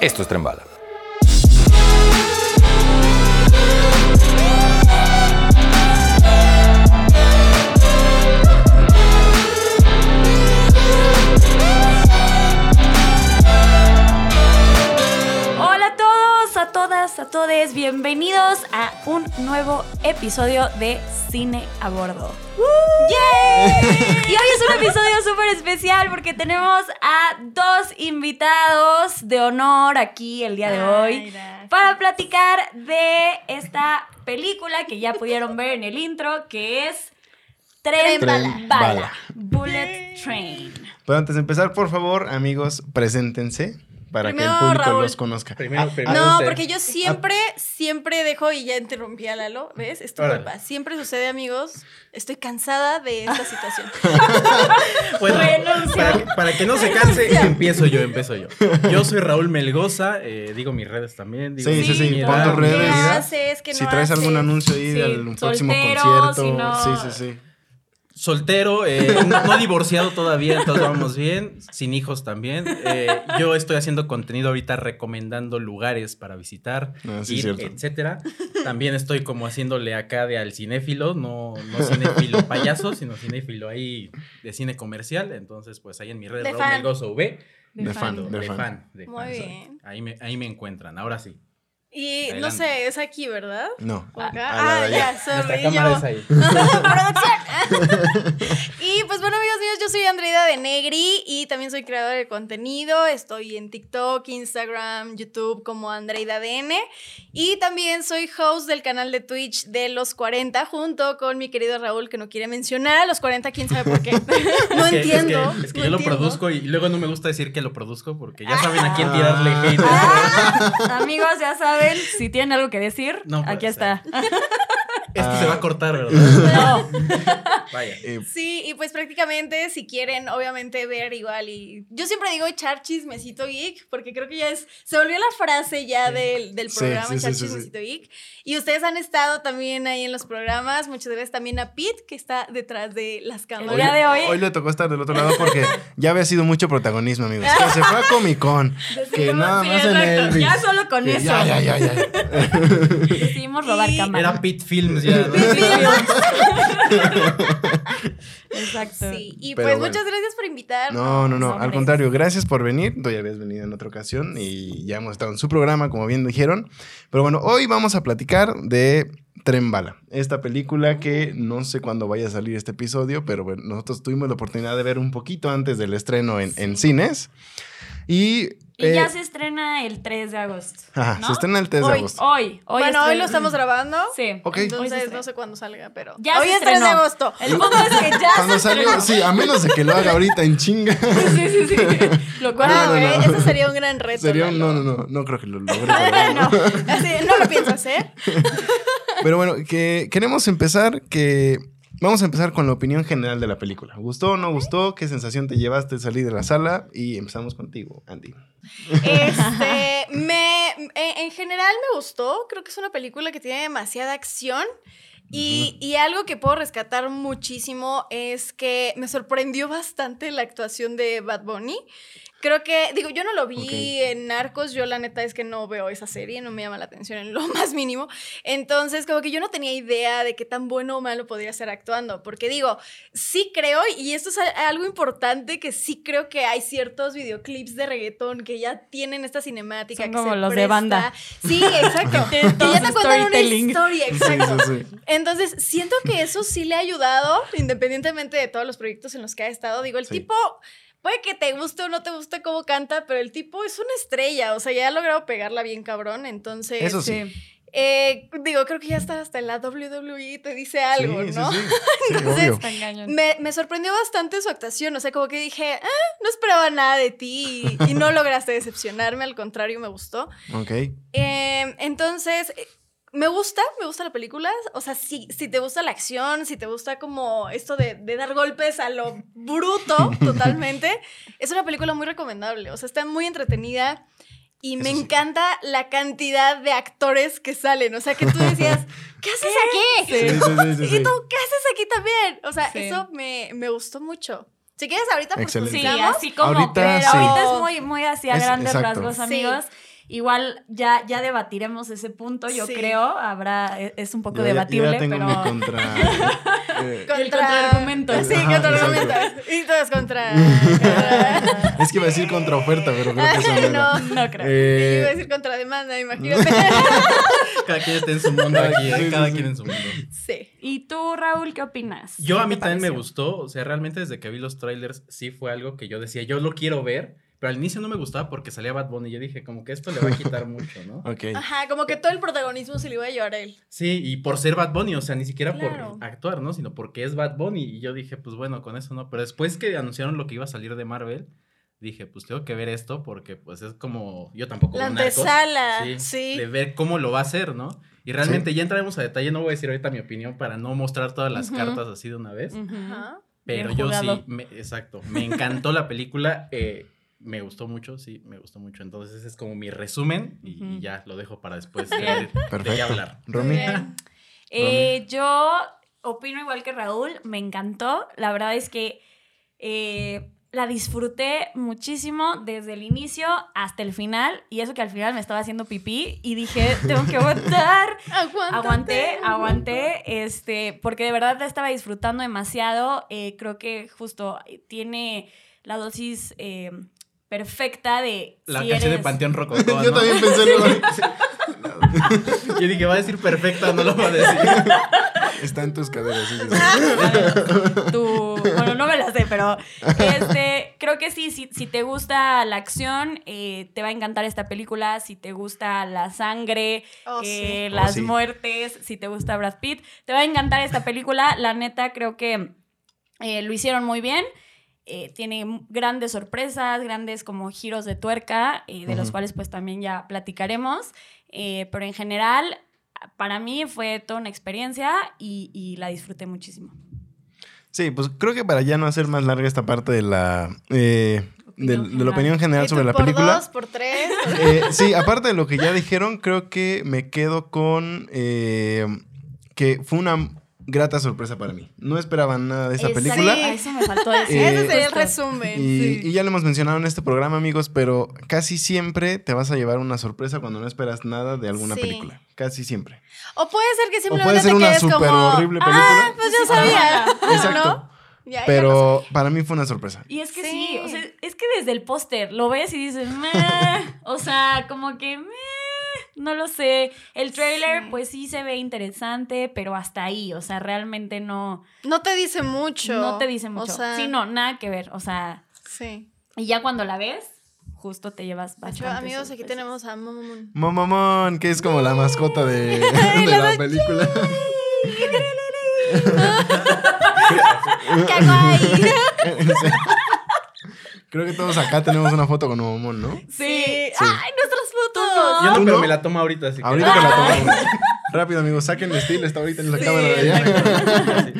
Esto es Trembala. Hola a todes, bienvenidos a un nuevo episodio de Cine a Bordo. ¡Yay! Y hoy es un episodio súper especial porque tenemos a dos invitados de honor aquí el día de hoy para platicar de esta película que ya pudieron ver en el intro, que es Tren, Tren Bala, Bala. Bullet Train. Pero antes de empezar, por favor, amigos, preséntense para que el público Raúl. los conozca. Primero, Ah, primero. No, usted. porque yo siempre, siempre dejo y ya interrumpí a Lalo, ¿ves? Es tu culpa. Siempre sucede, amigos. Estoy cansada de esta situación. Bueno, para, que- para que no se canse, empiezo yo, empiezo yo. Yo soy Raúl Melgoza, eh, digo mis redes también. Digo Sí, sí, sí, mi pon tus redes. ¿Qué vida. haces? ¿Qué si no traes algún anuncio ahí Sí, del próximo soltero, concierto. si no- Sí, sí, sí. Soltero, eh, no, divorciado todavía, entonces vamos bien. Sin hijos también. Eh, yo estoy haciendo contenido ahorita recomendando lugares para visitar, Ah, sí, ir, cierto. etcétera. También estoy como haciéndole acá de al cinéfilo, no, no cinéfilo payaso, sino cinéfilo ahí de cine comercial. Entonces, pues ahí en mi red Raúl fan. Melgoza V. De fan, De, fan. Muy bien. Ahí me, ahí me encuentran, ahora sí. Y no Adelante. sé, es aquí, ¿verdad? No. ¿O acá? Ah, de ya, sorry. Yo- y pues bueno, yo soy Andreida de Negri y también soy creadora de contenido. Estoy en TikTok, Instagram, YouTube como Andreida DN. Y también soy host del canal de Twitch de los 40 junto con mi querido Raúl que no quiere mencionar a los 40, quién sabe por qué. no Es que- entiendo. Es que, es que no yo lo produzco y luego no me gusta decir que lo produzco porque ya saben a quién tirarle hate. Ah, amigos, ya saben, si tienen algo que decir, No puede aquí ser. está. Esto se va a cortar, ¿verdad? No. Vaya. Eh, Sí, y pues prácticamente si quieren, obviamente ver igual y yo siempre digo echar chismecito geek porque creo que ya es, se volvió la frase ya del, del Sí, programa sí, echar sí, sí, sí. chismecito geek y ustedes han estado también ahí en los programas, muchas gracias también a Pete que está detrás de las El cámaras. día de hoy, Hoy le tocó estar del otro lado porque ya había sido mucho protagonismo, amigos. Que se fue a Comic Con. Que nada Sí, más en. Elvis. Ya solo con Que eso. Ya, ya, ya, ya. Decidimos robar Y- cámara. Era Pit Films ya. ¿no? Exacto. Sí, y Pero pues bueno. muchas gracias por invitarnos. No, no, no. Al contrario, gracias por venir. Tú ya habías venido en otra ocasión y ya hemos estado en su programa, como bien dijeron. Pero bueno, hoy vamos a platicar de Tren Bala. Esta película que no sé cuándo vaya a salir este episodio, pero bueno, nosotros tuvimos la oportunidad de ver un poquito antes del estreno en, en cines. Y. Y eh, ya se estrena el 3 de agosto. ajá, ¿no? se estrena el 3 de Hoy. agosto. Hoy, hoy. bueno, hoy lo estamos grabando. Sí. Ok. Hoy se Entonces no sé cuándo salga, pero Ya hoy se es 3 de agosto. El punto es que ya Cuando se salió, estrenó. sí, a menos de que lo haga ahorita en chinga. Sí, sí, sí. Lo cual, Ah, no, güey, no. ese sería un gran reto. Sería no, no, no, no creo que lo logre. no, así, no lo pienso hacer. Pero bueno, que queremos empezar que vamos a empezar con la opinión general de la película. ¿Gustó o no gustó? ¿Qué sensación te llevaste al salir de la sala? Y empezamos contigo, Andy. Este, me, en, en general me gustó. Creo que es una película que tiene demasiada acción. Y, y algo que puedo rescatar muchísimo es que me sorprendió bastante la actuación de Bad Bunny. Creo que, digo, yo no lo vi en Narcos, yo la neta es que no veo esa serie, no me llama la atención en lo más mínimo. Entonces, como que yo no tenía idea de qué tan bueno o malo podría ser actuando, porque digo, sí creo, y esto es algo importante, que sí creo que hay ciertos videoclips de reggaetón que ya tienen esta cinemática. Son que como se los de banda. Sí, exacto. Que ya te cuentan una historia, exacto. Sí, sí, sí. Entonces, siento que eso sí le ha ayudado, independientemente de todos los proyectos en los que ha estado. Digo, el Sí. tipo, puede que te guste o no te guste cómo canta, pero el tipo es una estrella, o sea, ya ha logrado pegarla bien cabrón. Entonces, Eso sí. Eh, digo, creo que ya está hasta en la WWE te dice algo, Sí, sí, ¿no? sí. Sí, Entonces. Me, me sorprendió bastante su actuación, o sea, como que dije, "Ah, no esperaba nada de ti y, y no lograste decepcionarme, al contrario, me gustó. Ok. Eh, entonces, eh, me gusta, me gusta la película. O sea, si, si te gusta la acción, si te gusta como esto de, de dar golpes a lo bruto totalmente, es una película muy recomendable. O sea, está muy entretenida. Y me Eso sí. encanta la cantidad de actores que salen. O sea, que tú decías, ¿qué haces aquí? Sí, sí, sí, sí, Y tú, ¿qué haces aquí también? O sea, Sí. eso me, me gustó mucho. Si quieres, ahorita pues. Sí, así como. Ahorita pero sí. ahorita es muy, muy así a Es- grandes exacto. rasgos, Sí. amigos. Igual ya, ya debatiremos ese punto, yo Sí. creo. Habrá, e- es un poco Yo ya- yo debatible, ya tengo pero. mi contra. eh, El contraargumento. Sí, contraargumento. Y todos contra. contra- es que iba a decir contra oferta, pero creo que eso no. no. No creo. Eh, iba a decir contrademanda, imagínate. Cada quien está en su mundo aquí, ¿eh? cada quien en su mundo. sí. ¿Y tú, Raúl, qué opinas? Yo ¿Qué a mí también me gustó, o sea, realmente desde que vi los trailers sí fue algo que yo decía, yo lo quiero ver, pero al inicio no me gustaba porque salía Bad Bunny y yo dije, como que esto le va a quitar mucho, ¿no? Ok. Ajá, como que todo el protagonismo se le iba a llevar a él. Sí, y por ser Bad Bunny, o sea, ni siquiera Claro. por actuar, ¿no? Sino porque es Bad Bunny y yo dije, pues bueno, con eso no, pero después que anunciaron lo que iba a salir de Marvel, dije, pues tengo que ver esto porque pues es como, yo tampoco La antesala, Sí, sí. De ver cómo lo va a hacer, ¿no? Y realmente ya entraremos a detalle, no voy a decir ahorita mi opinión para no mostrar todas las cartas así de una vez. Ajá. Pero Bien yo jugado. sí, me- exacto, me encantó la película, eh, me gustó mucho, sí, me gustó mucho. Entonces ese es como mi resumen y, ya lo dejo para después de, de Perfecto. hablar. Romy. Eh, yo opino igual que Raúl, me encantó. La verdad es que eh, la disfruté muchísimo desde el inicio hasta el final. Y eso que al final me estaba haciendo pipí y dije, tengo que aguantar. Aguántate. Aguanté, aguanté, este, porque de verdad la estaba disfrutando demasiado. Eh, creo que justo tiene la dosis eh, perfecta de. La si canción de eres- Panteón Rococó, Yo ¿no? también pensé luego, Yo dije, va a decir perfecta, no lo va a decir. Está en tus caderas. sí, sí, sí. tu- bueno, no me la sé, pero este, creo que sí, si, si te gusta la acción, eh, te va a encantar esta película. Si te gusta la sangre, Oh, eh, sí. las Oh, sí. muertes, si te gusta Brad Pitt, te va a encantar esta película. La neta, creo que eh, lo hicieron muy bien. Eh, tiene grandes sorpresas, grandes como giros de tuerca, eh, de los cuales pues también ya platicaremos. Eh, pero en general, para mí fue toda una experiencia y, y la disfruté muchísimo. Sí, pues creo que para ya no hacer más larga esta parte de la, eh, de, Opinión de la opinión general ¿Y tú sobre la por película. dos, por tres. Eh, sí, aparte de lo que ya dijeron, creo que me quedo con eh, que fue una grata sorpresa para mí. No esperaba nada de Exacto, película. Sí. Eso me faltó decir. Eh, Ese sería el resumen. Y, sí. y ya lo hemos mencionado en este programa, amigos, pero casi siempre te vas a llevar una sorpresa cuando no esperas nada de alguna Sí. película. Casi siempre. O puede ser que O simplemente puede ser te una quedes súper como, horrible Ah, película. pues ya sabía. Exacto. ¿No? Ya, ya pasó. Pero para mí fue una sorpresa. Y es que sí. Sí. o sea, es que desde el póster lo ves y dices, "Meh", o sea, como que, "Meh", no lo sé. El trailer, Sí. pues sí se ve interesante, pero hasta ahí, o sea, realmente no, No te dice mucho. no te dice mucho. O sea, sí, no, nada que ver, o sea, Sí. y ya cuando la ves, justo te llevas bastante. amigos, aquí tenemos a Momomon. Momomon, que es como la mascota de, de la película. Creo que todos acá tenemos una foto con Momomon, ¿no? Sí. ¡Ay, Yo no, me la tomo ahorita, así que. Ahorita que la tomamos. Rápido, amigos, saquen el estilo, está ahorita en la Sí, cámara de allá. Sí.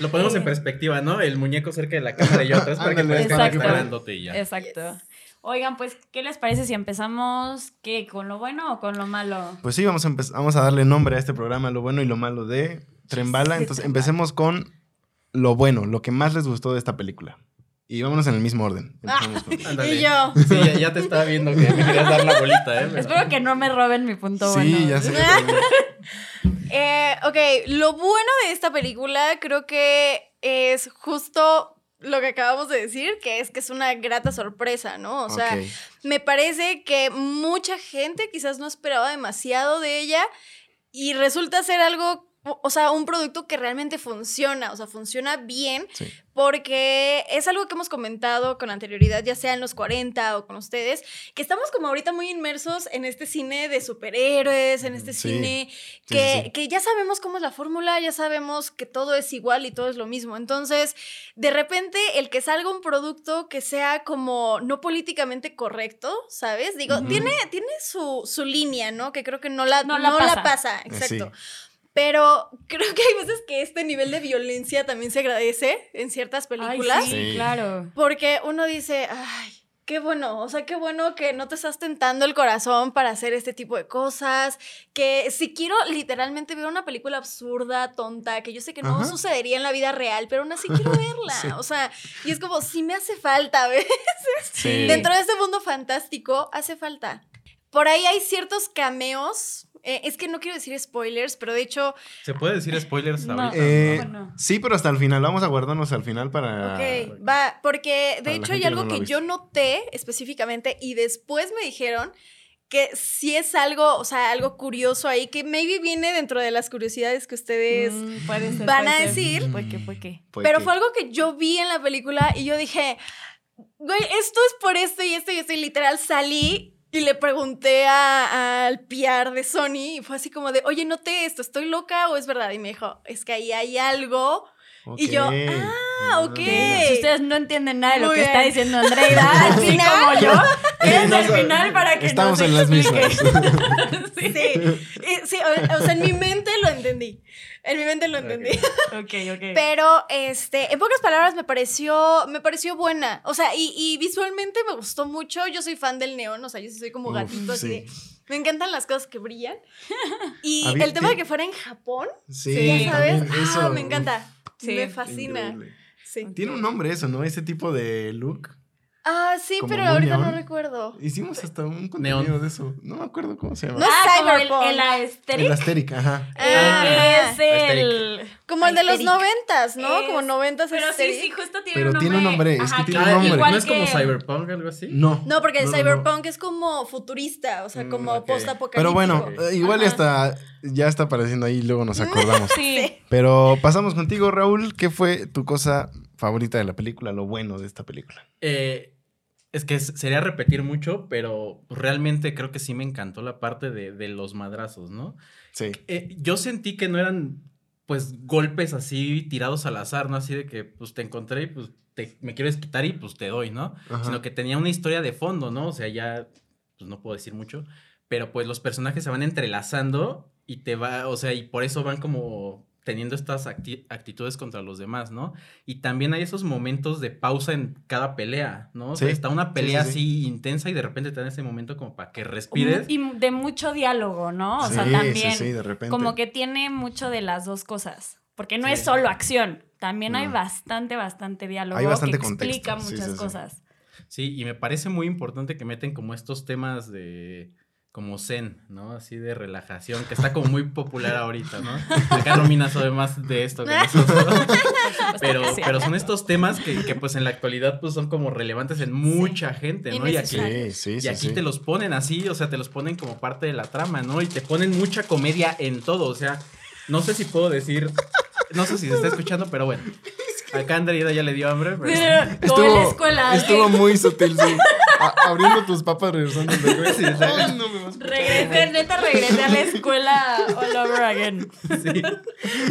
Lo ponemos en perspectiva, ¿no? El muñeco cerca de la cámara y yo atrás para que Ándale, exacto. más grandote y ya. Exacto. Oigan, pues, ¿qué les parece si empezamos qué, con lo bueno o con lo malo? Pues sí, vamos a, vamos a darle nombre a este programa, lo bueno y lo malo de Trembala. Entonces, empecemos con lo bueno, lo que más les gustó de esta película. Y vámonos en el mismo orden. Ándale. Y yo. Sí, ya, ya te estaba viendo que me querías dar la bolita, ¿eh? Pero- Espero que no me roben mi punto Sí, bueno. ya sé. Eh, ok, lo bueno de esta película creo que es justo lo que acabamos de decir, que es que es una grata sorpresa, ¿no? O sea, me parece que mucha gente quizás no esperaba demasiado de ella y resulta ser algo, o sea, un producto que realmente funciona, o sea, funciona bien Sí. porque es algo que hemos comentado con anterioridad, ya sea en los 40 o con ustedes, que estamos como ahorita muy inmersos en este cine de superhéroes, en este Sí. cine que, sí, sí. que ya sabemos cómo es la fórmula, ya sabemos que todo es igual y todo es lo mismo. Entonces, de repente, el que salga un producto que sea como no políticamente correcto, ¿sabes? Digo, tiene, tiene su, su línea, ¿no? Que creo que no la, No no la la pasa. exacto. Sí. Pero creo que hay veces que este nivel de violencia también se agradece en ciertas Ay, películas. sí, Sí. claro. Porque uno dice, ay, qué bueno, o sea, qué bueno que no te estás tentando el corazón para hacer este tipo de cosas, que si quiero literalmente ver una película absurda, tonta, que yo sé que no Ajá. sucedería en la vida real, pero aún así quiero verla, Sí. o sea, y es como, si me hace falta, ¿ves? Sí. Dentro de este mundo fantástico, hace falta. por ahí hay ciertos cameos. Eh, es que no quiero decir spoilers, pero de hecho, ¿Se puede decir spoilers No. ahorita? Eh, Bueno. Sí, pero hasta el final. Vamos a guardarnos al final para. ok, va, porque de hecho hay que algo no que yo noté específicamente y después me dijeron que sí es algo, o sea, algo curioso ahí, que maybe viene dentro de las curiosidades que ustedes Mm, ser, van a ser. decir. ¿Por qué? ¿Por qué? Pues Pero fue algo que yo vi en la película y yo dije, güey, esto es por esto y esto y esto. Y literal salí y le pregunté a- al PR de Sony y fue así como de, oye, noté esto, ¿estoy loca o es verdad? Y me dijo, es que ahí hay algo. y yo, Ok. ah, ok. Si ustedes no entienden nada de lo Muy que está bien. diciendo Andreida, Al así final- como yo, al sabe- final para que Estamos nos en las explique. mismas. Sí, Y- sí, o, o sea, en mi mente lo entendí. En mi mente lo entendí. ok, ok. Pero, este, en pocas palabras me pareció, me pareció buena. O sea, y, y visualmente me gustó mucho. Yo soy fan del neón, o sea, yo sí soy como Uf, gatito así. sí. de- Me encantan las cosas que brillan. Y Había- el tema de que fuera en Japón, Sí, ya sabes, ah, me encanta. Sí, me fascina. Sí. Tiene un nombre eso, ¿no? Ese tipo de look. Ah, sí, Como pero ahorita no recuerdo. Hicimos hasta un contenido Neón. de eso. No me acuerdo cómo se llama. No es ah, como el, Cyberpunk. el aesthetic. El Asterix, ajá. Ah, es el... Como el de los noventas, ¿no? Es- Como noventas Pero sí, sí, justo tiene Pero un nombre. tiene un nombre, es que Ajá, tiene un nombre. igual ¿No es como que- Cyberpunk algo así? No. No, porque el No, no, no. cyberpunk es como futurista, o sea, Mm, como ok. post-apocalíptico. Pero bueno, eh, igual ya Ajá. está, ya está apareciendo ahí, luego nos acordamos. Sí. Pero pasamos contigo, Raúl. ¿Qué fue tu cosa favorita de la película? Lo bueno de esta película. Eh, es que sería repetir mucho, pero realmente creo que sí me encantó la parte de, de los madrazos, ¿no? Sí. Eh, yo sentí que no eran, pues, golpes así tirados al azar, ¿no? Así de que, pues, te encontré y, pues, te, me quieres quitar y, pues, te doy, ¿no? Ajá. Sino que tenía una historia de fondo, ¿no? O sea, ya, pues, no puedo decir mucho, pero, pues, los personajes se van entrelazando y te va, o sea, y por eso van como teniendo estas acti- actitudes contra los demás, ¿no? Y también hay esos momentos de pausa en cada pelea, ¿no? O sea, está una pelea sí, sí. así intensa y de repente te dan ese momento como para que respires. Y de mucho diálogo, ¿no? O sea, también. Sí, sí, de repente. Como que tiene mucho de las dos cosas. Porque no Sí. es solo acción. También hay bastante, bastante diálogo Hay bastante que explica contexto, sí, muchas sí, sí. cosas. Sí, y me parece muy importante que meten como estos temas de como zen, ¿no? Así de relajación, que está como muy popular ahorita, ¿no? Acá Romina sabe más de esto que nosotros. pero, pero son estos temas que, que, pues en la actualidad pues son como relevantes en mucha gente, ¿no? Y aquí. Sí, sí, y aquí sí. te los ponen así, o sea, te los ponen como parte de la trama, ¿no? Y te ponen mucha comedia en todo, o sea, no sé si puedo decir, no sé si se está escuchando, pero bueno. Acá Andreida ya le dio hambre, pero... La escuela. ¿eh? estuvo muy sutil, sí. A- abriendo tus papas, regresando al regreso. Ay, no me vas a- Regresé, neta, regresé a la escuela all over again. Sí,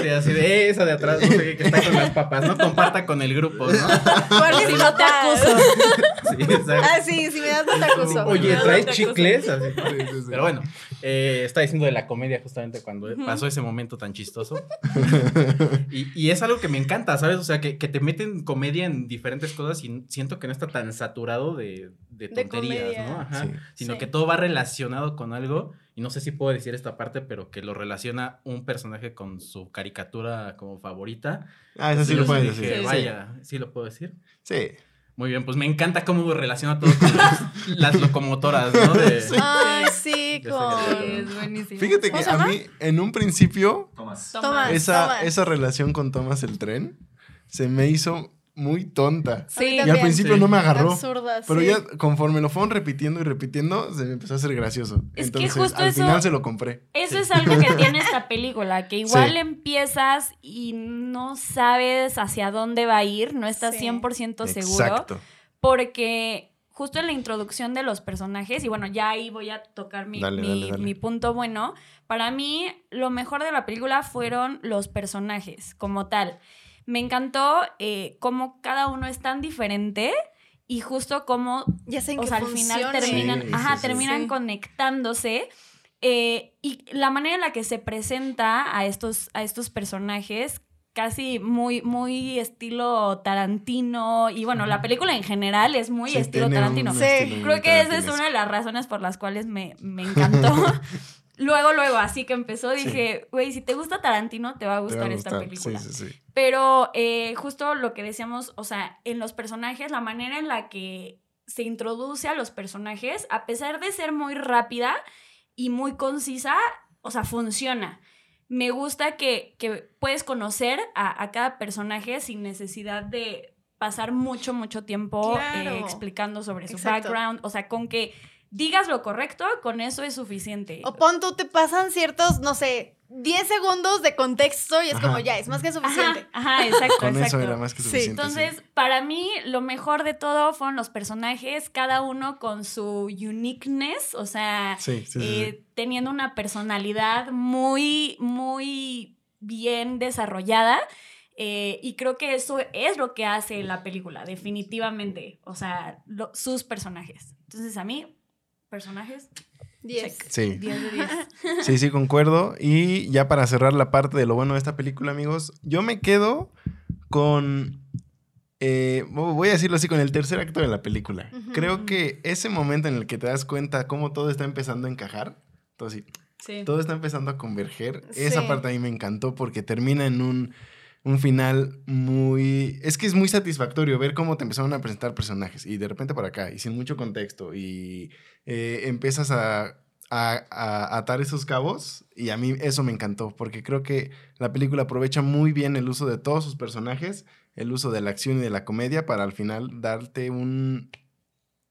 sí, así de esa de atrás, no sé qué, que está con las papas, ¿no? Comparta con el grupo, ¿no? Porque Si no te acuso. Sí, exacto. Ah, sí, si me das no te acuso. Oye, ¿traes chicles? Así. Sí, sí, sí. Pero bueno, eh, está diciendo de la comedia justamente cuando pasó ese momento tan chistoso. Y, y es algo que me encanta, ¿sabes? O sea, que, que te meten comedia en diferentes cosas y siento que no está tan saturado de, de tonterías. ¿no? Ajá. Sí. Sino Sí. que todo va relacionado con algo. Y no sé si puedo decir esta parte, pero que lo relaciona un personaje con su caricatura como favorita. Ah, eso sí lo puedes decir. Vaya, ¿sí lo puedo decir? Sí. Muy bien, pues me encanta cómo relaciona todo con las, las locomotoras, ¿no? De- Ay, sí, con... Es buenísimo. Fíjate que ¿Cómo se a mí, en un principio, Tomás. Tomás. esa, esa relación con Thomas el tren se me hizo muy tonta. Sí. Y al principio Sí. no me agarró. Absurda, Pero sí. ya conforme lo fueron repitiendo y repitiendo, se me empezó a hacer gracioso. Es que Entonces, justo al eso- final se lo compré. Eso es algo que tiene esta película, que igual Sí. empiezas y no sabes hacia dónde va a ir, no estás Sí. 100% seguro, Exacto. porque justo en la introducción de los personajes, y bueno, ya ahí voy a tocar mi, Dale, mi- dale, dale. mi punto bueno, para mí lo mejor de la película fueron los personajes como tal. Me encantó eh, cómo cada uno es tan diferente y justo cómo Ya sé en o qué sea, al final terminan, Sí, ajá, sí, sí. terminan Sí. conectándose. eh, y la manera en la que se presenta a estos, a estos personajes, casi muy, muy estilo Tarantino. Y bueno, la película en general es muy Sí, estilo Tarantino. un Sí. estilo muy Creo que esa es una de las razones por las cuales me, me encantó. luego, luego, así que empezó, dije, güey, si te gusta Tarantino, te va a va gustar esta película. Sí, sí, sí. Pero eh, justo lo que decíamos, o sea, en los personajes, la manera en la que se introduce a los personajes, a pesar de ser muy rápida y muy concisa, o sea, funciona. Me gusta que, que puedes conocer a, a cada personaje sin necesidad de pasar mucho, mucho tiempo Claro. eh, explicando sobre su Exacto. background. O sea, con que digas lo correcto, con eso es suficiente. O pon tú, te pasan ciertos, no sé, 10 segundos de contexto y es Ajá. como ya, es más que suficiente. Ajá, ajá, exacto. Con eso era más que suficiente. sí. Entonces, para mí, lo mejor de todo fueron los personajes, cada uno con su uniqueness, o sea, Sí, sí, sí, sí. eh, teniendo una personalidad muy, muy bien desarrollada. eh, y creo que eso es lo que hace la película, definitivamente. O sea, lo- sus personajes. Entonces, a mí, personajes, 10. check. Sí. 10 de 10. Sí, sí, concuerdo. Y ya para cerrar la parte de lo bueno de esta película, amigos, yo me quedo con. eh, voy a decirlo así, con el tercer acto de la película. Creo que ese momento en el que te das cuenta cómo todo está empezando a encajar, todo así, Sí. todo está empezando a converger. Esa parte a mí me encantó porque termina en un, un final muy... Es que es muy satisfactorio ver cómo te empezaron a presentar personajes y de repente por acá y sin mucho contexto y eh, empiezas a, a- a atar esos cabos y a mí eso me encantó porque creo que la película aprovecha muy bien el uso de todos sus personajes, el uso de la acción y de la comedia para al final darte un,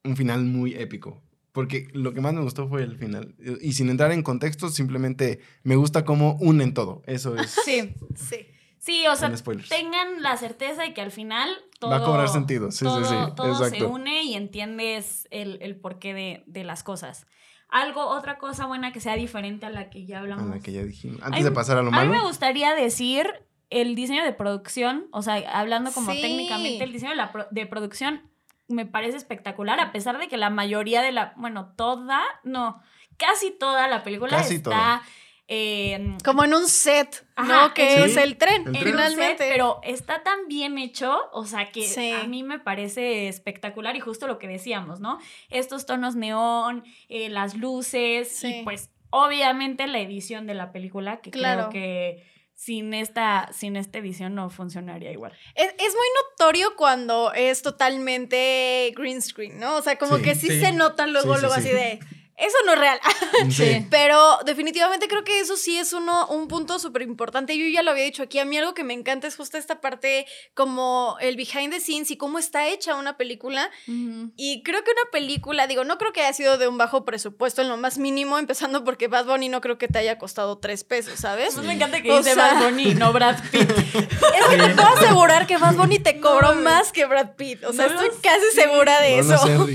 un final muy épico. Porque lo que más me gustó fue el final. Y sin entrar en contexto, simplemente me gusta cómo unen todo. Eso es. Sí. Sí. Sí, o sea, tengan la certeza de que al final todo Va a cobrar sentido. Sí, todo, sí, sí. todo se Exacto. une y entiendes el, el porqué de, de las cosas. Algo, otra cosa buena que sea diferente a la que ya A hablamos. la que ya dijimos. Ay, Antes de pasar a lo A mí malo. me gustaría decir el diseño de producción, o sea, hablando como Sí. técnicamente, el diseño de, la pro- de producción me parece espectacular, a pesar de que la mayoría de la, bueno, toda, no, casi toda la película Casi está toda. Eh, Como en un set, Ajá, ¿no? Que sí. es el tren, El finalmente. set, pero está tan bien hecho, o sea que Sí. a mí me parece espectacular y justo lo que decíamos, ¿no? Estos tonos neón, eh, las luces Sí. y pues obviamente la edición de la película, que Claro. creo que sin esta, sin esta edición no funcionaría igual. Es, es muy notorio cuando es totalmente green screen, ¿no? O sea, como Sí, que sí, sí. se nota luego, Sí, sí, luego sí. así de. Eso no es real. Sí. Pero definitivamente creo que eso sí es uno, un punto súper importante. Yo ya lo había dicho aquí. A mí algo que me encanta es justo esta parte como el behind the scenes y cómo está hecha una película. Y creo que una película, digo, no creo que haya sido de un bajo presupuesto en lo más mínimo, empezando porque Bad Bunny no creo que te haya costado tres pesos, ¿sabes? Pues me encanta que O dice sea- Bad Bunny, no Brad Pitt. Es que te puedo asegurar que Bad Bunny te cobró No, más que Brad Pitt. O sea, no estoy casi segura de eso.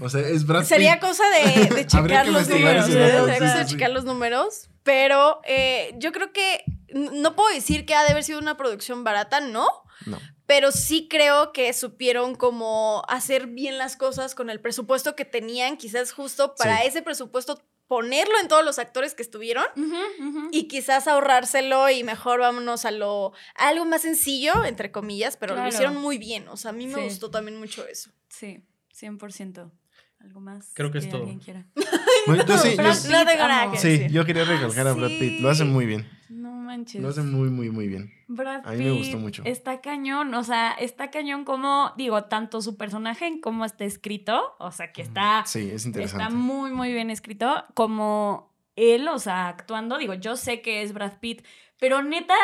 O sea, es Brad Sería Pitt. cosa de, de checar los números. Sería cosa de checar los números. Pero eh, yo creo que no puedo decir que ha de haber sido una producción barata, no. No. Pero sí creo que supieron como hacer bien las cosas con el presupuesto que tenían, quizás justo para Sí. ese presupuesto ponerlo en todos los actores que estuvieron y quizás ahorrárselo y mejor vámonos a lo a algo más sencillo, entre comillas, pero Claro. lo hicieron muy bien. O sea, a mí me Sí. gustó también mucho eso. Sí, 100%. ¿Algo más? Creo que es todo. alguien quiera? Bueno, yo sí, yo- Brad no Pitt, sí, yo quería recalcar a Brad Pitt. Lo hace Sí. muy bien. No manches. Lo hace muy, muy, muy bien. Brad A mí me gustó Pitt mucho. Está cañón, o sea, está cañón como, digo, tanto su personaje en cómo está escrito, o sea, que está, Sí, es interesante. está muy, muy bien escrito, como él, o sea, actuando, digo, yo sé que es Brad Pitt, pero neta,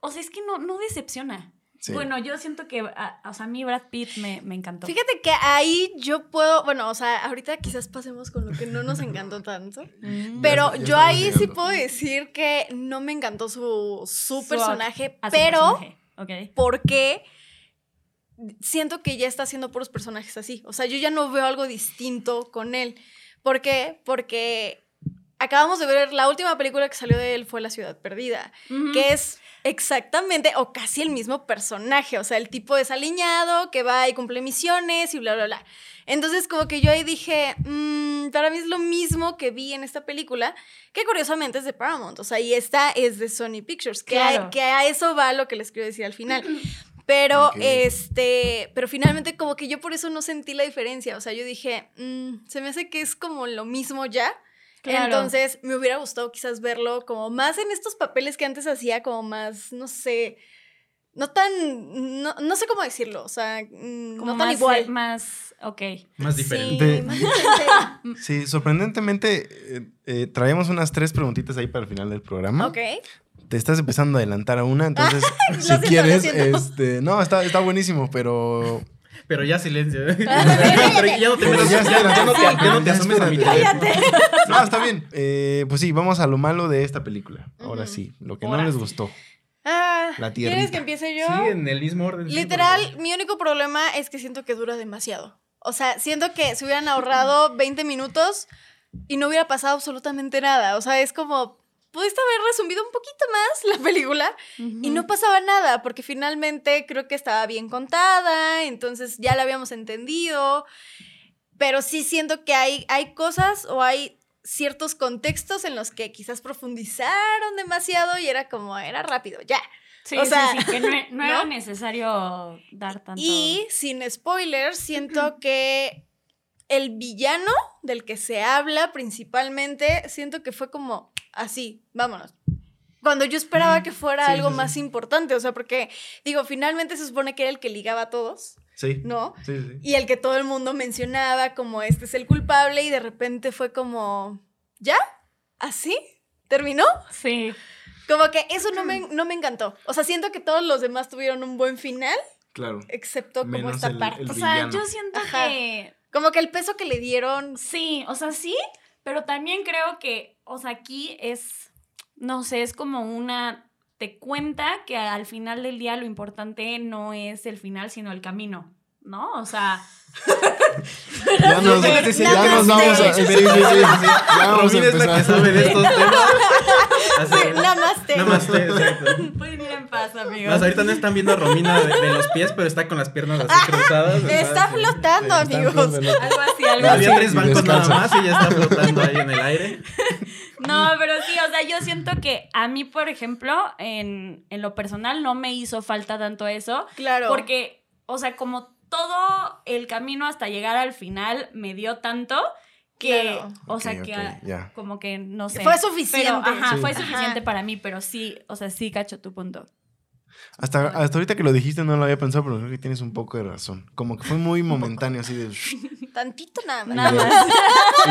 o sea, es que no, no decepciona. Sí. Bueno, yo siento que, a- o sea, a mí Brad Pitt me, me encantó. Fíjate que ahí yo puedo, bueno, o sea, ahorita quizás pasemos con lo que no nos encantó tanto. Mm. Pero ya yo ahí sí puedo decir que no me encantó su, su Su personaje, pero personaje, ok. porque siento que ya está haciendo puros personajes así. O sea, yo ya no veo algo distinto con él. ¿Por qué? Porque acabamos de ver la última película que salió de él fue La Ciudad Perdida, que es exactamente o casi el mismo personaje. O sea, el tipo desaliñado que va y cumple misiones y bla, bla, bla. Entonces, como que yo ahí dije, "Mm, para mí es lo mismo que vi en esta película, que curiosamente es de Paramount. O sea, y esta es de Sony Pictures, que, a- Claro. que a eso va lo que les quiero decir al final. Pero, este, pero finalmente como que yo por eso no sentí la diferencia. O sea, yo dije, "Mm, se me hace que es como lo mismo ya. Claro. Entonces, me hubiera gustado quizás verlo como más en estos papeles que antes hacía, como más, no sé, no tan, no, no sé cómo decirlo, o sea, mm, Como no tan más, igual. Más, ok. Más Sí, diferente. más diferente. Sí, sorprendentemente eh, eh, traíamos unas tres preguntitas ahí para el final del programa. ok. Te estás empezando a adelantar a una, entonces si quieres, este, no, está, está buenísimo, pero Pero ya silencio. Pero ya no te metas- ya ya, no te, ya no te ya asomes a mi teléfono. no, está bien. Eh, pues sí, vamos a lo malo de esta película. Ahora sí, lo que no les gustó. Ah, La ¿Quieres que empiece yo? Sí, en el mismo orden. Literal, mi único problema es que siento que dura demasiado. O sea, siento que se hubieran ahorrado 20 minutos y no hubiera pasado absolutamente nada. O sea, es como, pudiste haber resumido un poquito más la película y no pasaba nada, porque finalmente creo que estaba bien contada, entonces ya la habíamos entendido. Pero sí siento que hay, hay cosas o hay ciertos contextos en los que quizás profundizaron demasiado y era como, era rápido, ya. Sí, O sí, sea, sí, que no, no era necesario dar tanto. Y sin spoilers, siento que el villano del que se habla principalmente, siento que fue como así, vámonos. Cuando yo esperaba que fuera Sí, algo sí, sí. más importante, o sea, porque digo, finalmente se supone que era el que ligaba a todos, Sí. ¿no? Sí, sí. Y el que todo el mundo mencionaba como este es el culpable y de repente fue como, ¿ya? ¿Así? ¿Terminó? Sí. Como que eso no me, no me encantó. O sea, siento que todos los demás tuvieron un buen final, Claro. excepto como Menos esta el- parte. el O sea, yo siento Ajá. que Como que el peso que le dieron. sí, o sea, sí, pero también creo que, o sea, aquí es, no sé, es como una, te cuenta que al final del día lo importante no es el final, sino el camino, ¿no? O sea, Ya nos, ya vamos a. Sí, sí, sí, sí, sí. Ya vamos a Romina es la que sabe de estos temas. Así, Namaste. Namaste, exacto. pueden ir en paz, amigos. Más ahorita no están viendo a Romina de, de los pies, pero está con las piernas así cruzadas. Está así. flotando, amigos. Algo así, algo así. Había tres Y bancos nada más y ya está flotando ahí en el aire. No, pero sí, o sea, yo siento que a mí, por ejemplo, en, en lo personal no me hizo falta tanto eso, Claro. porque, o sea, como todo el camino hasta llegar al final me dio tanto que, Claro. o sea, que ah, como que no sé. Fue suficiente. Pero, ajá, Sí. fue Ajá. suficiente para mí, pero sí, o sea, sí cacho tu punto. Hasta, hasta ahorita que lo dijiste no lo había pensado, pero creo que tienes un poco de razón. Como que fue muy momentáneo, así de... Tantito nada más. Nada más.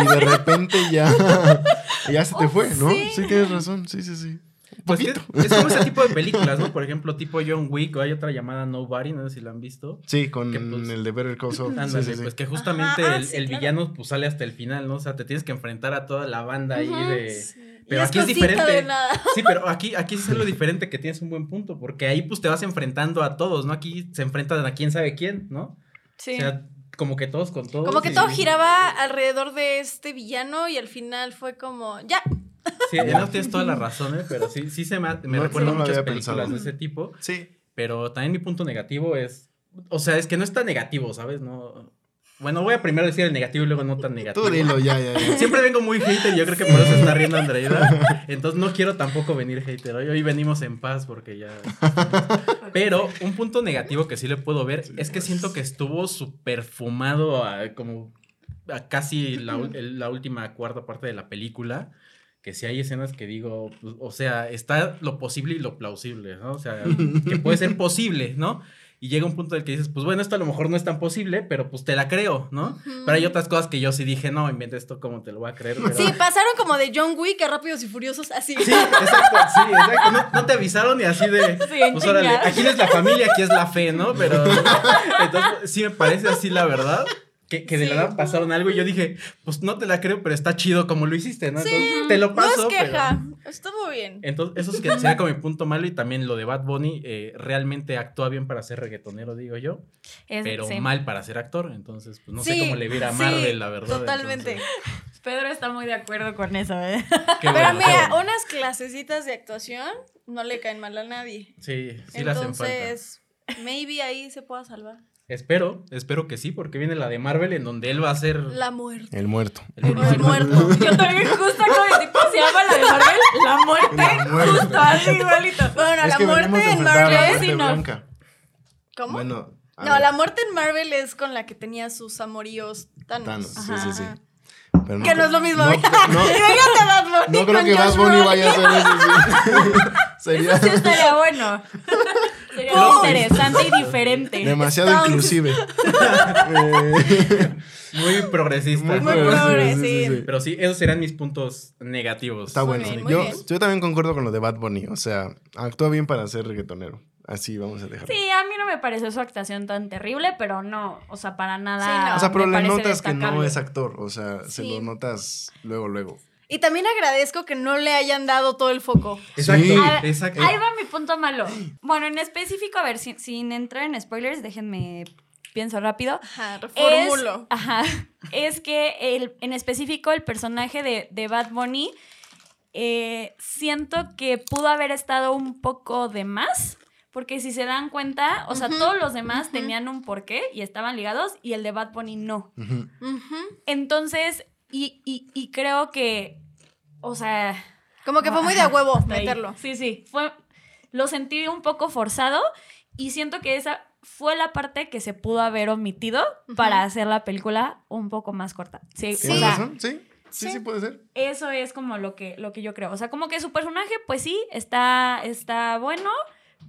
Y de repente ya... Ya se te Oh, fue, ¿no? sí. Sí, tienes razón, sí, sí, sí. Pues poquito. es como ese tipo de películas, ¿no? Por ejemplo, tipo John Wick o hay otra llamada Nobody, no sé si la han visto. Sí, con Que, pues, el de Better Call Saul. Sí, Ándale, sí, sí. pues que justamente Ajá, ah, el, sí, el claro. villano pues sale hasta el final, ¿no? O sea, te tienes que enfrentar a toda la banda ahí de... Sí. Pero Y aquí es diferente. de nada. Sí, pero aquí, aquí es lo diferente que tienes un buen punto, porque ahí pues te vas enfrentando a todos, ¿no? Aquí se enfrentan a quién sabe quién, ¿no? Sí. O sea, como que todos con todos. Como que y- todo giraba alrededor de este villano y al final fue como, ya. Sí, eso tienes toda la razón, ¿eh? Pero sí, sí se me, me No, recuerda no muchas películas pensado. de ese tipo. Sí. Pero también mi punto negativo es. O sea, es que no es tan negativo, ¿sabes? No. Bueno, voy a primero decir el negativo y luego no tan negativo. Tú dilo, ya, ya, ya. Siempre vengo muy hater y yo creo que por eso se está riendo Andreida. Entonces no quiero tampoco venir hater. Hoy, hoy venimos en paz porque ya. Pero un punto negativo que sí le puedo ver es que siento que estuvo súper fumado a como a casi la, ul- el- la última cuarta parte de la película. Que si hay escenas que digo, pues, o sea, está lo posible y lo plausible, ¿no? O sea, que puede ser posible, ¿no? Y llega un punto en el que dices, pues bueno, esto a lo mejor no es tan posible, pero pues te la creo, ¿no? Pero hay otras cosas que yo sí dije, no, inventa esto, ¿cómo te lo voy a creer? Pero- Sí, pasaron como de John Wick a Rápidos y Furiosos así. Sí, exacto, sí, exacto. No, no te avisaron y así de. Sí, pues órale, aquí es la familia, aquí es la fe, ¿no? Pero. Entonces, sí me parece así la verdad. Que, que de Sí. la nada pasaron algo y yo dije, pues no te la creo, pero está chido como lo hiciste, ¿no? Entonces, te lo No paso. es queja. pero- Estuvo bien. Entonces, eso es que sería como mi punto malo y también lo de Bad Bunny eh, realmente actúa bien para ser reggaetonero, digo yo, Es- pero sí. mal para ser actor. Entonces, pues no sé cómo le viera a sí, Marvel, la verdad. Totalmente. entonces, Pedro está muy de acuerdo con eso, ¿eh? qué Pero bueno, mira, bueno. unas clasecitas de actuación no le caen mal a nadie. Sí, sí le hacen falta. Entonces, maybe ahí se pueda salvar. Espero, espero que sí, porque viene la de Marvel en donde él va a ser La muerte. El muerto. el muerto. Yo también justo como tipo se llama la de Marvel, la muerte, La muerte. justo así igualito. Bueno, Es la que muerte en Marvel. muerte sí, no. blanca. ¿Cómo? Bueno. no, ver, la muerte en Marvel es con la que tenía sus amoríos Thanos. Thanos, sí, Ajá, sí, sí. Pero Que no es lo mismo. No, no, Imagínate Bad Bunny no creo con que Bad Josh Bunny vaya a hacer eso. sí. Sería. Eso sí estaría bueno. Sería muy interesante y diferente. Demasiado Stonks. inclusive. Eh, Muy progresista. muy Muy progresivo, progre, sí, sí, sí. sí. Pero sí, esos serán mis puntos negativos. Está bueno. bien, yo, yo también concuerdo con lo de Bad Bunny. O sea, actúa bien para ser reggaetonero. Así vamos a dejarlo. Sí, a mí no me pareció su actuación tan terrible, pero no, o sea, para nada. Sí, no. O sea, pero le notas que no es actor. O sea, se lo notas luego, luego. Y también agradezco que no le hayan dado todo el foco. Exacto, Sí. Ah, exacto. Ahí va mi punto malo. Bueno, en específico, a ver, sin, sin entrar en spoilers, déjenme pienso rápido. Ajá, Es, reformulo. ajá, es que el, en específico el personaje de, de Bad Bunny eh, siento que pudo haber estado un poco de más. Porque si se dan cuenta, o sea, todos los demás tenían un porqué y estaban ligados y el de Bad Bunny no. Entonces, y, y, y creo que, o sea... Como que fue muy de a huevo ahí. meterlo. Sí, sí, fue, lo sentí un poco forzado y siento que esa fue la parte que se pudo haber omitido para hacer la película un poco más corta. Sí, Sí. o ¿Tienes sea, razón? Sí. Sí, Sí. sí puede ser. eso es como lo que, lo que yo creo. O sea, como que su personaje, pues sí, está, está bueno,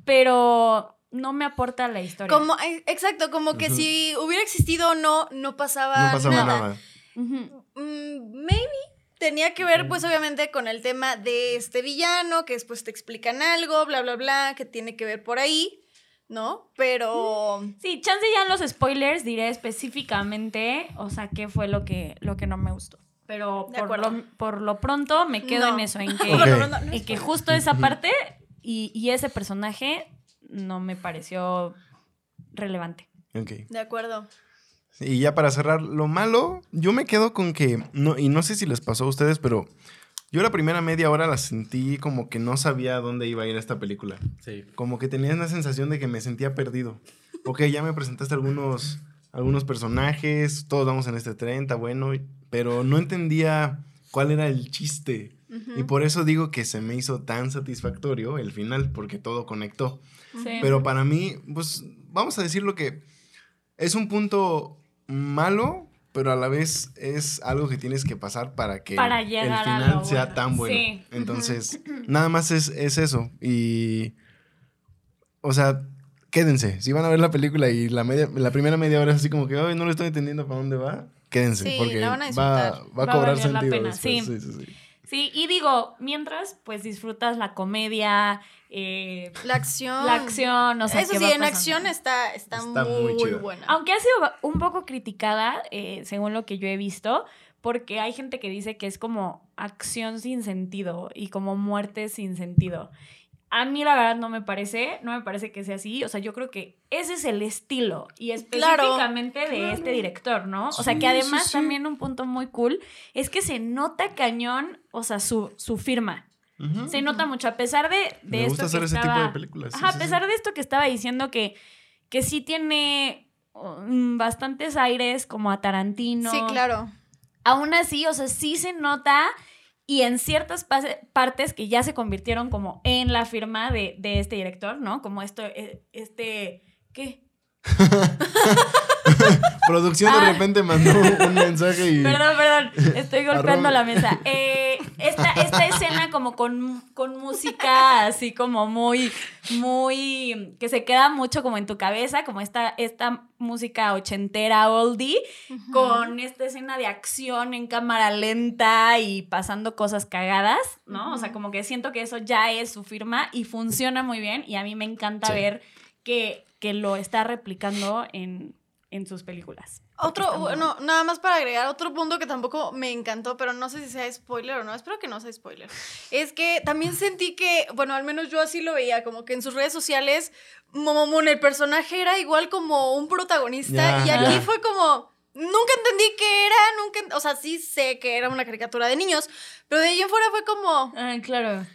pero no me aporta la historia. Como, eh, exacto, como que si hubiera existido o no, no pasaba, No pasaba nada. nada. Mm, maybe tenía que ver, pues, obviamente, con el tema de este villano, que después te explican algo, bla, bla, bla, que tiene que ver por ahí, ¿no? Pero. Sí, chance ya en los spoilers diré específicamente, o sea, qué fue lo que, lo que no me gustó. Pero De por acuerdo. lo, por lo pronto me quedo No. en eso, en que, en justo esa parte y, y ese personaje no me pareció relevante. Ok. De acuerdo. Y ya para cerrar, lo malo, yo me quedo con que, no, y no sé si les pasó a ustedes, pero yo la primera media hora la sentí como que no sabía a dónde iba a ir esta película. Sí. Como que tenía una sensación de que me sentía perdido. Ok, ya me presentaste algunos, algunos personajes, todos vamos en este tren, está bueno, pero no entendía cuál era el chiste. Ujú. Y por eso digo que se me hizo tan satisfactorio el final, porque todo conectó. Sí. Pero para mí, pues vamos a decirlo que es un punto malo, pero a la vez es algo que tienes que pasar para que Para el final sea tan bueno. Sí. Entonces, nada más es, es eso. Y, o sea, quédense. Si van a ver la película y la, media, la primera media hora es así como que, ay, no lo estoy entendiendo para dónde va, quédense. Sí, porque la van a va, disfrutar. va a Va a cobrar la sentido pena, sí. Sí, sí, sí. Sí, y digo, mientras, pues disfrutas la comedia, eh, La acción. la acción, o sea, Eso qué sí, va en pasando. acción está, está, Está muy, muy buena. Aunque ha sido un poco criticada, eh, según lo que yo he visto, porque hay gente que dice que es como acción sin sentido y como muerte sin sentido. A mí la verdad no me parece, no me parece que sea así. O sea, yo creo que ese es el estilo y Claro. específicamente de este director, ¿no? O sea, Sí, que además sí, sí. también un punto muy cool es que se nota cañón, o sea, su, su firma. Se nota mucho, a pesar de, de Me esto gusta que hacer ese estaba- tipo de películas. sí, Ajá, sí, a sí. pesar de esto que estaba diciendo que, que sí tiene um, bastantes aires como a Tarantino. Sí, claro. Aún así, o sea, sí se nota y en ciertas partes que ya se convirtieron como en la firma de, de este director, ¿no? Como esto, eh, este, ¿qué? Producción Ah. de repente mandó un mensaje y... Perdón, perdón, estoy golpeando la mesa. Eh, esta, esta escena como con, con música así como muy, muy, que se queda mucho como en tu cabeza, como esta, esta música ochentera oldie, con esta escena de acción en cámara lenta y pasando cosas cagadas, ¿no? O sea, como que siento que eso ya es su firma y funciona muy bien y a mí me encanta Sí. ver que, que lo está replicando en, en sus películas. Otro, bueno, nada más para agregar otro punto que tampoco me encantó, pero no sé si sea spoiler o no, espero que no sea spoiler. Es que también sentí que, bueno, al menos yo así lo veía, como que en sus redes sociales, Momomun, el personaje era igual como un protagonista, y aquí fue como, nunca entendí qué era, nunca, o sea, sí sé que era una caricatura de niños, pero de ahí en fuera fue como, Ah, claro.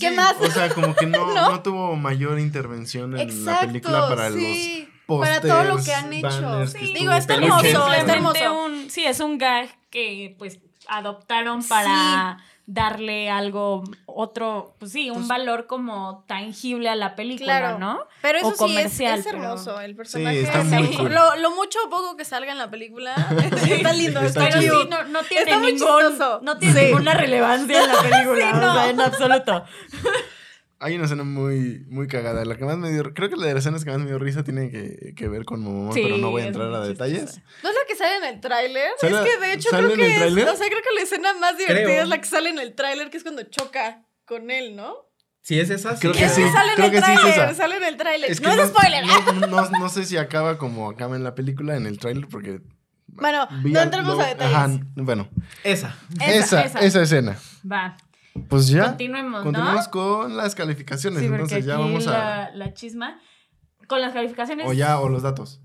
¿Qué Sí, más? O sea, como que no, ¿No? no tuvo mayor intervención en la película para sí, los para todo lo que han hecho. banners Sí, que digo, está hermoso, está hermoso. un- sí, es un gag que pues adoptaron para darle algo, otro, pues sí, un Pues- valor como tangible a la película, Claro. ¿no? Pero eso O sí es, es pero- hermoso. El personaje está es- muy cool. lo, lo mucho o poco que salga en la película está lindo, Está está, Pero chido. sí, no, no tiene, Está muy ningún, chistoso. no tiene Sí. ninguna relevancia en la película, Sí, no. o sea, en absoluto. Hay una escena muy, muy cagada. La que más me dio, creo que la de las escenas que más me dio risa tiene que, que ver con Momomon, Sí, pero no voy a entrar a detalles. ¿No es la que sale en el tráiler? Es ¿Sale- que de hecho sale creo en el que es, tráiler? o sea, creo que la escena más divertida Creo. es la que sale en el tráiler, que es cuando choca con él, ¿no? Si es esa, sí. Creo que es sí, sale en creo el que sí es esa. sale en el tráiler. Es que no es spoiler. No, no, no sé si acaba como acaba en la película, en el tráiler, porque... Bueno, no entremos lo- a detalles. Ajá, bueno. Esa. Esa, Esa, esa, esa. escena. Va. Pues ya. Continuemos, ¿no? Continuamos con las calificaciones. Sí, Entonces ya vamos a... la, la chisma. Con las calificaciones. O ya, o los datos.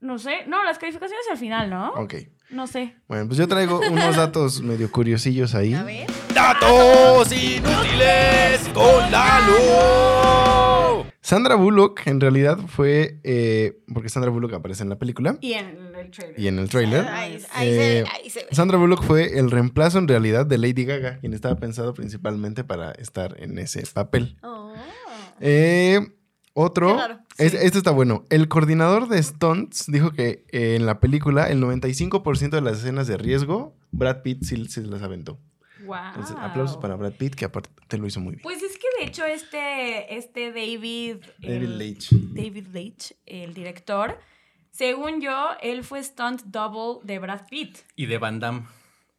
No sé. No, las calificaciones al final, ¿no? Ok. No sé. Bueno, pues yo traigo unos datos medio curiosillos ahí. A ver. Datos inútiles con Lalo. Sandra Bullock en realidad fue, eh, porque Sandra Bullock aparece en la película Y en el trailer. y en el trailer. Ahí, ahí Eh, se ve, ahí se ve. Sandra Bullock fue el reemplazo en realidad de Lady Gaga, quien estaba pensado principalmente para estar en ese papel. Oh. Eh, otro, es- este está bueno. El coordinador de stunts dijo que eh, en la película el 95% de las escenas de riesgo, Brad Pitt sí se las aventó. Wow. Entonces, aplausos para Brad Pitt, que aparte lo hizo muy bien. Pues es que de hecho este, este David... David el- Leitch. David Leitch, el director, según yo, él fue stunt double de Brad Pitt. Y de Van Damme.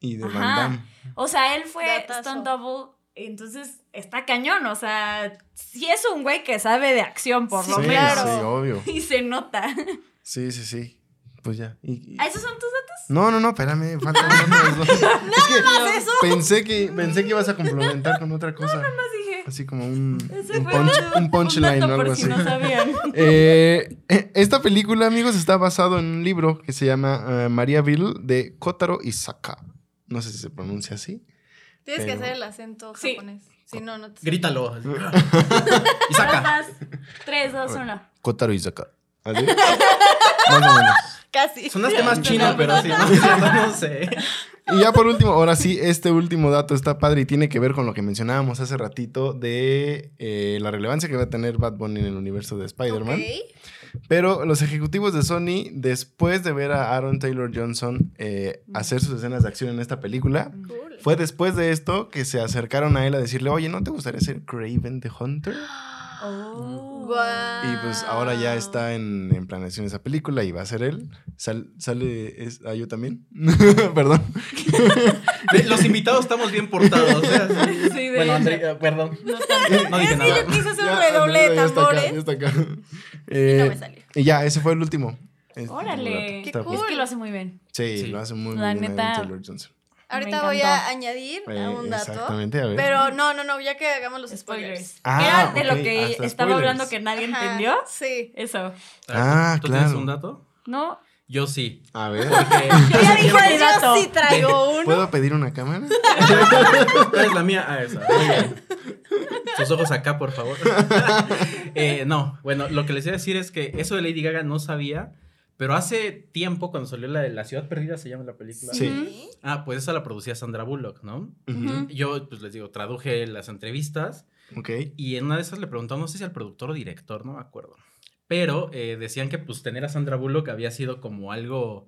Y de Van. Damme. O sea, él fue Datazo. stunt double, entonces está cañón, o sea, sí es un güey que sabe de acción por lo sí, menos. sí, obvio. Y se nota. Sí, sí, sí. Pues ya. Y- y- ¿Ah, ¿Esos son tus datos? No, no, no, espérame, faltan otros dos. es que más eso. Pensé que, pensé que ibas a complementar con otra cosa. Más dije. Así como un, un, punch, un- un punchline o algo por así. si no sabían. Eh, eh, esta película, amigos, está basado en un libro que se llama eh, Mariaville de Kotaro Isaka. No sé si se pronuncia así. Tienes que hacer el acento Sí. japonés. Si no, no te Grítalo. Tres, dos, uno. Kotaro Isaka. ¿Así? Más o menos. Casi. Sonaste más chino, pero sí, no, no sé. Y ya por último, ahora sí, este último dato está padre y tiene que ver con lo que mencionábamos hace ratito de eh, la relevancia que va a tener Bad Bunny en el universo de Spider-Man. Pero los ejecutivos de Sony, después de ver a Aaron Taylor Johnson eh, hacer sus escenas de acción en esta película, Cool. fue después de esto que se acercaron a él a decirle, oye, ¿no te gustaría ser Craven the Hunter? Oh. Y pues ahora ya está en, en planeación esa película y va a ser él. Sal- sale, es, ah, yo también. Perdón. Los invitados estamos bien portados. o sea, sí. Sí, de bueno. André, eh, perdón. No. No dije Es que nada. yo quise hacer un Ya, redoble de ya está acá, tambores. ya está acá. Y no Eh, me salió. y ya, ese fue el último. Este Órale. Qué Está cool. Es que lo hace muy bien. Sí, Sí. lo hace muy, muy La bien neta, Aaron Taylor Johnson. Ahorita voy a añadir Eh, a un dato. Exactamente, a ver. Pero no, no, no, ya que hagamos los spoilers. Spoilers. Ah, Era de lo que estaba spoilers. hablando que nadie Ajá, entendió. Sí. Eso. Ah, ¿Tú tienes claro. un dato? ¿No? Yo sí. A ver. Porque Yo ya dije yo dato. sí traigo uno. ¿Puedo pedir una cámara? ¿Cuál es la mía? Ah, esa. Muy bien. Sus ojos acá, por favor. Eh, no, bueno, lo que les iba a decir es que eso de Lady Gaga no sabía, pero hace tiempo, cuando salió la de La Ciudad Perdida, se llama la película. Sí. Ah, pues esa la producía Sandra Bullock, ¿no? Yo, pues les digo, traduje las entrevistas Ok. y en una de esas le preguntó, no sé si al productor o director, no me acuerdo. Pero eh, decían que pues tener a Sandra Bullock había sido como algo,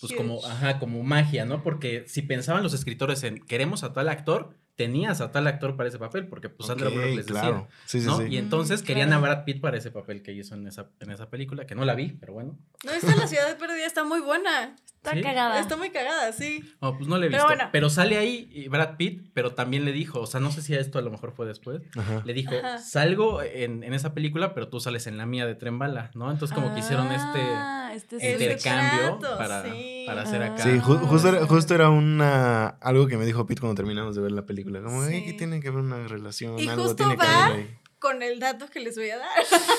pues como, ajá, como magia, ¿no? Porque si pensaban los escritores en queremos a tal actor, tenías a tal actor para ese papel, porque pues Sandra Bullock les decía. claro. Sí, sí, ¿no? sí. Y entonces Mm, querían claro. a Brad Pitt para ese papel que hizo en esa, en esa película, que no la vi, pero bueno. No, esta La Ciudad Perdida está muy buena. Está ¿Sí? cagada. Está muy cagada, sí. No, pues no le he Pero visto. Pero, bueno. sale ahí y Brad Pitt, pero también le dijo, o sea, no sé si esto a lo mejor fue después, Ajá. le dijo, Ajá. salgo en, en esa película, pero tú sales en la mía de Tren Bala, ¿no? Entonces como que hicieron este Ah, este intercambio para, sí. Para hacer Ah. acá. Sí, ju- Ah, justo, era, justo era una algo que me dijo Pete cuando terminamos de ver la película. Como, "Ay, Sí. que tiene que haber una relación, Y algo justo tiene que va- haber ahí". Con el dato que les voy a dar.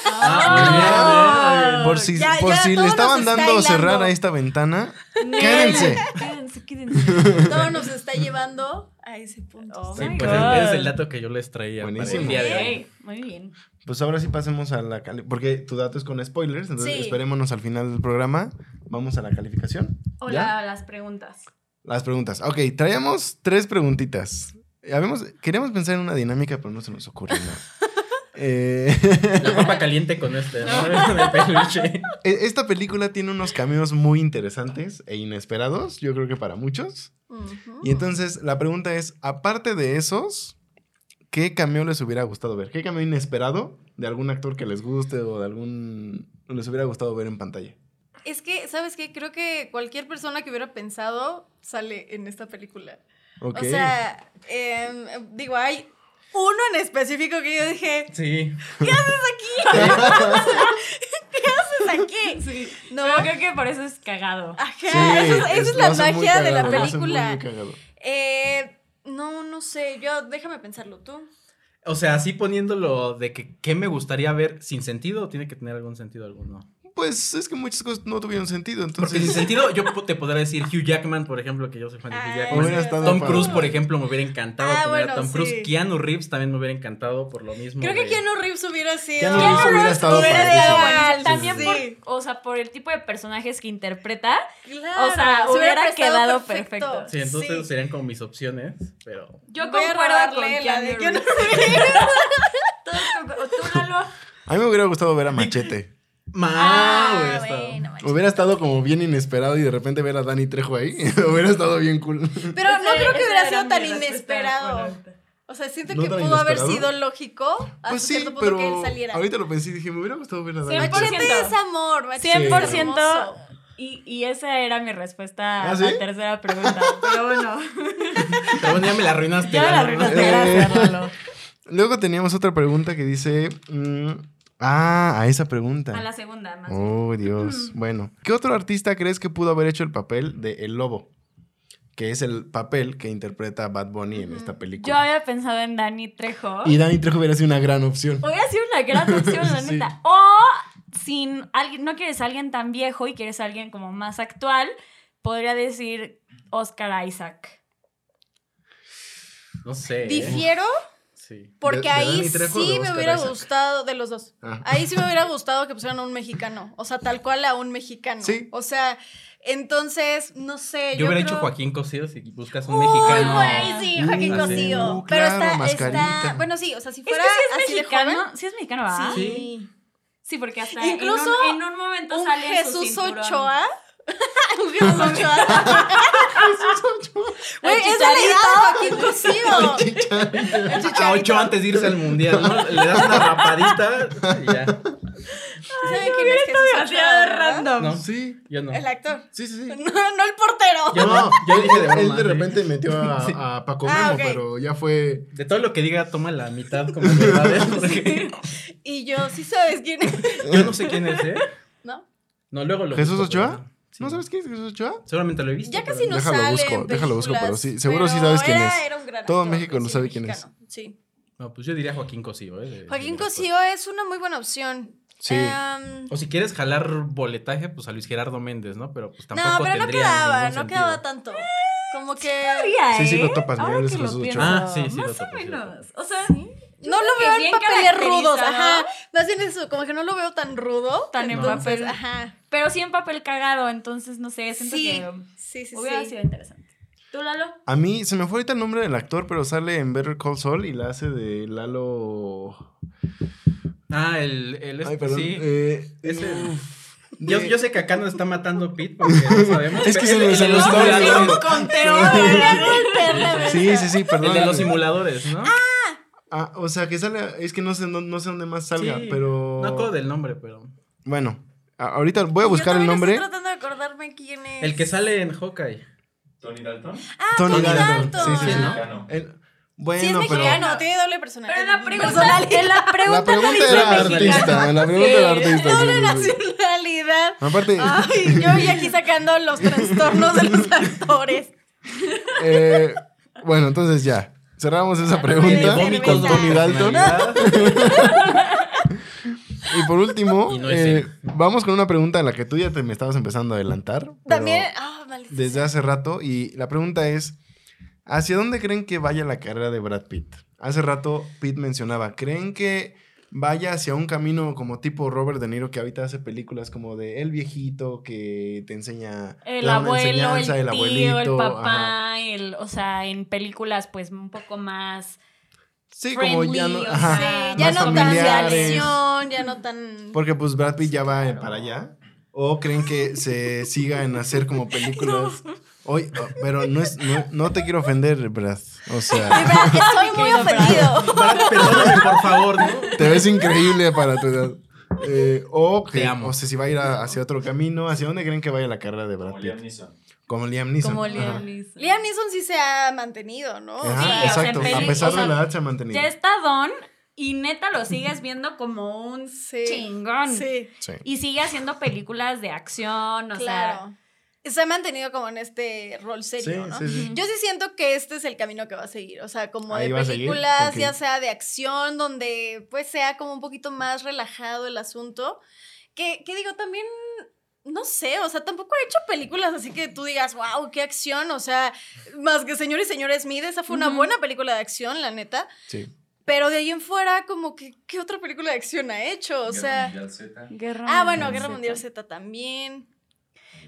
Ah. Por si, Ya, por ya, si le estaban dando cerrar hilando. a esta ventana, quédense. Quédense, quédense. Todo nos está llevando a ese punto. Oh Sí, my pues God. es, es el dato que yo les traía para Buenísimo. el día de hoy. Muy bien. Pues ahora sí pasemos a la cali porque tu dato es con spoilers, entonces Sí. esperémonos al final del programa. Vamos a la calificación. Hola, las preguntas. Las preguntas. Ok, traíamos tres preguntitas. Habíamos, queríamos pensar en una dinámica, pero no se nos ocurrió nada. Eh, La papa caliente con este, ¿no? Peluche. e- esta película tiene unos cameos muy interesantes e inesperados, yo creo que para muchos. Y entonces la pregunta es, aparte de esos, ¿qué cameo les hubiera gustado ver? ¿Qué cameo inesperado de algún actor que les guste o de algún... les hubiera gustado ver en pantalla? Es que, ¿sabes qué? Creo que cualquier persona que hubiera pensado sale en esta película. Ok. O sea, em, digo, hay uno en específico que yo dije, Sí. ¿qué haces aquí? Sí. No. Pero creo que por eso es cagado. Ajá, Sí, eso es- esa es, la magia de la película. Eh, no, no sé, yo, déjame pensarlo tú. O sea, así poniéndolo de que qué me gustaría ver sin sentido o tiene que tener algún sentido alguno. Pues es que muchas cosas no tuvieron sentido, Porque entonces... sin sentido, yo te podría decir Hugh Jackman, por ejemplo, que yo soy fan de Hugh Ah, Jackman. Tom. Cruise, por ejemplo, me hubiera encantado Ah, a bueno, Tom Cruise. sí. Keanu Reeves también me hubiera encantado por lo mismo. Creo que Keanu Reeves hubiera sido. Keanu Reeves hubiera estado hubiera también Sí. por, o sea, por el tipo de personajes que interpreta. Claro, o sea, se hubiera quedado perfecto. Sí, entonces Sí. serían como mis opciones, pero... Yo concuerdo con robarle la de Keanu Reeves. ¿Tú, Lalo? A mí me hubiera gustado ver a Machete. Ma, Ah, hubiera estado. bueno, manches. Hubiera estado como bien inesperado y de repente ver a Danny Trejo ahí. hubiera estado bien cool. Pero no creo que hubiera era sido tan inesperado. O sea, siento ¿No que pudo haber sido lógico hasta Pues sí, cierto punto que él saliera. ahorita lo pensé y dije, me hubiera gustado ver a por Machete es amor, Machete es 100%. hermoso. Y, y esa era mi respuesta ¿Ah, a la tercera pregunta. Pero bueno, Pero bueno, ya me la arruinaste. ya me la arruinaste. Eh. Gracias. Luego teníamos otra pregunta que dice... mm, ah, a esa pregunta. A la segunda, más. Oh, Dios. Bueno, ¿qué otro artista crees que pudo haber hecho el papel de El Lobo? Que es el papel que interpreta Bad Bunny en esta Yo película. había pensado en Danny Trejo. Y Danny Trejo hubiera sido una gran opción. Hubiera sido una gran opción, la Sí. neta. O sin alguien, no quieres a alguien tan viejo y quieres a alguien como más actual, podría decir Oscar Isaac. No sé. ¿eh? Sí. porque ¿De- de ahí de sí me hubiera Isaac? gustado, de los dos. Ah. Ahí sí me hubiera gustado que pusieran a un mexicano. O sea, tal cual a un mexicano. Sí. O sea, entonces, no sé. Yo, hubiera creo- hecho Joaquín Cosío si buscas un Uy, mexicano. güey, sí, Joaquín Uh, Cosío. uh, Pero está, mascarita. está. Bueno, sí, o sea, si Es que fuera si es así de mexicano, joven. sí es mexicano, ¿verdad? Sí. Sí, porque hasta Incluso en un, en un momento Un sale su Jesús cinturón. Ochoa. Un Jesús Ochoa. Güey, El es la edad de Joaquín Cosío. El A ocho antes de irse al mundial, ¿no? Le das una rapadita y ya. ¿Saben quién es Jesús? Demasiado random. No, Sí. yo no. El actor. Sí, sí, sí. No, no el portero. Yo no, yo dije de broma. Él de sí. repente metió a, Sí. a Paco Ah, Memo, ok. pero ya fue. De todo lo que diga, toma la mitad como verdad. Porque Y yo, sí sabes quién es. yo no sé quién es, ¿eh? ¿No? No, luego lo ¿Jesús Ochoa? Pero- sí. ¿No sabes quién es Jesús Ochoa? Seguramente lo he visto. Ya pero casi no Déjalo sale busco, en déjalo busco, pero sí, seguro sí pero sabes quién era- es. era un gran Todo actor, México lo sí, sabe quién es. mexicano, Sí. No, pues yo diría Joaquín Cosío, ¿eh? Joaquín. Cosío es una muy buena opción. Sí. Em, O si quieres jalar boletaje, pues a Luis Gerardo Méndez, ¿no? Pero pues tampoco no, pero no quedaba, no sentido. quedaba tanto. Como que Sabía, Sí, sí ¿eh? lo topas, Ahora que lo pienso. Ah, sí, sí lo Más o topo, sí lo menos. O sea, no lo veo en papeles rudos, ajá. Más bien eso, como que no lo veo tan rudo. Tan en entonces, papel. Ajá. pero sí en papel cagado, entonces no sé, siento Sí, que sí, sí, hubiera sí. sido interesante. ¿Tú, Lalo? A mí se me fue ahorita el nombre del actor, pero sale en Better Call Saul y la hace de Lalo. Ah, el, el este, Ay, perdón. sí. eh. Yo, yo sé que acá nos está matando Pete porque no sabemos. Es que se estaba simuladores. conteo. Sí, sí, sí, perdón. El de los simuladores, ¿no? Ah, o sea, que sale. Es que no sé, no, no sé dónde más salga, Sí, pero. No acuerdo del nombre, pero. Bueno, ahorita voy a Yo buscar el nombre. Estoy tratando de acordarme quién es. El que sale en Hawkeye. Tony Dalton. Ah, Tony Tony, Dalton. Dalton. Sí, sí. El- bueno, Sí, es pero. mexicano, tiene doble personalidad. Pero la pregunta, la pregunta, La pregunta no era artista. La pregunta Sí. era artista. Doble sí, sí. nacionalidad. Aparte, Ay, yo y aquí sacando los trastornos de los actores. eh, bueno, entonces ya. Cerramos esa pregunta con Tony Dalton. Y por último, Y no es eh, vamos con una pregunta en la que tú ya te me estabas empezando a adelantar. También, ah, Desde hace rato. Y la pregunta es: ¿hacia dónde creen que vaya la carrera de Brad Pitt? Hace rato Pitt mencionaba: ¿creen que vaya hacia un camino como tipo Robert De Niro que ahorita hace películas como de El viejito que te enseña El una abuelo, el enseñanza, tío, el abuelito, ajá. papá, el, o sea, en películas pues un poco más Sí, como ya no. friendly, o ajá, sea, Sí, ya no tan de acción, ya no tan. Porque pues Brad Pitt ya va para allá. ¿O creen que se siga en hacer como películas? Oye, oh, pero no, es, no, no te quiero ofender, Brad. O sea, verdad, estoy muy Brad. ofendido. Brad, perdóname, por favor, ¿no? te ves increíble para tu edad. Eh, o que, Te amo. o sea, si va a ir a- hacia otro camino, ¿hacia dónde creen que vaya la carrera de Brad Como Pitt? Liam Neeson. Como Liam Neeson. Como. Liam Neeson. Liam Neeson sí se ha mantenido, ¿no? Ajá, Sí, o sea, exacto. a pesar o sea, de la edad se ha mantenido. Ya está Don y neta lo sigues viendo como un Sí. chingón. Sí, Sí. Y sigue haciendo películas de acción, o sea. Se ha mantenido como en este rol serio, Sí, ¿no? sí, sí. Yo sí siento que este es el camino que va a seguir, o sea, como Ahí de películas, ya sea de acción, donde pues sea como un poquito más relajado el asunto. Que, que digo, también, no sé, o sea, tampoco he hecho películas así que tú digas, wow, qué acción, o sea, más que Señor y Señora Smith, esa fue una buena película de acción, la neta. Sí. Pero de ahí en fuera, como que, ¿qué otra película de acción ha hecho? O Guerra sea... Mundial Z. Guerra Ah, bueno, Mundial Guerra Z. Mundial Z también.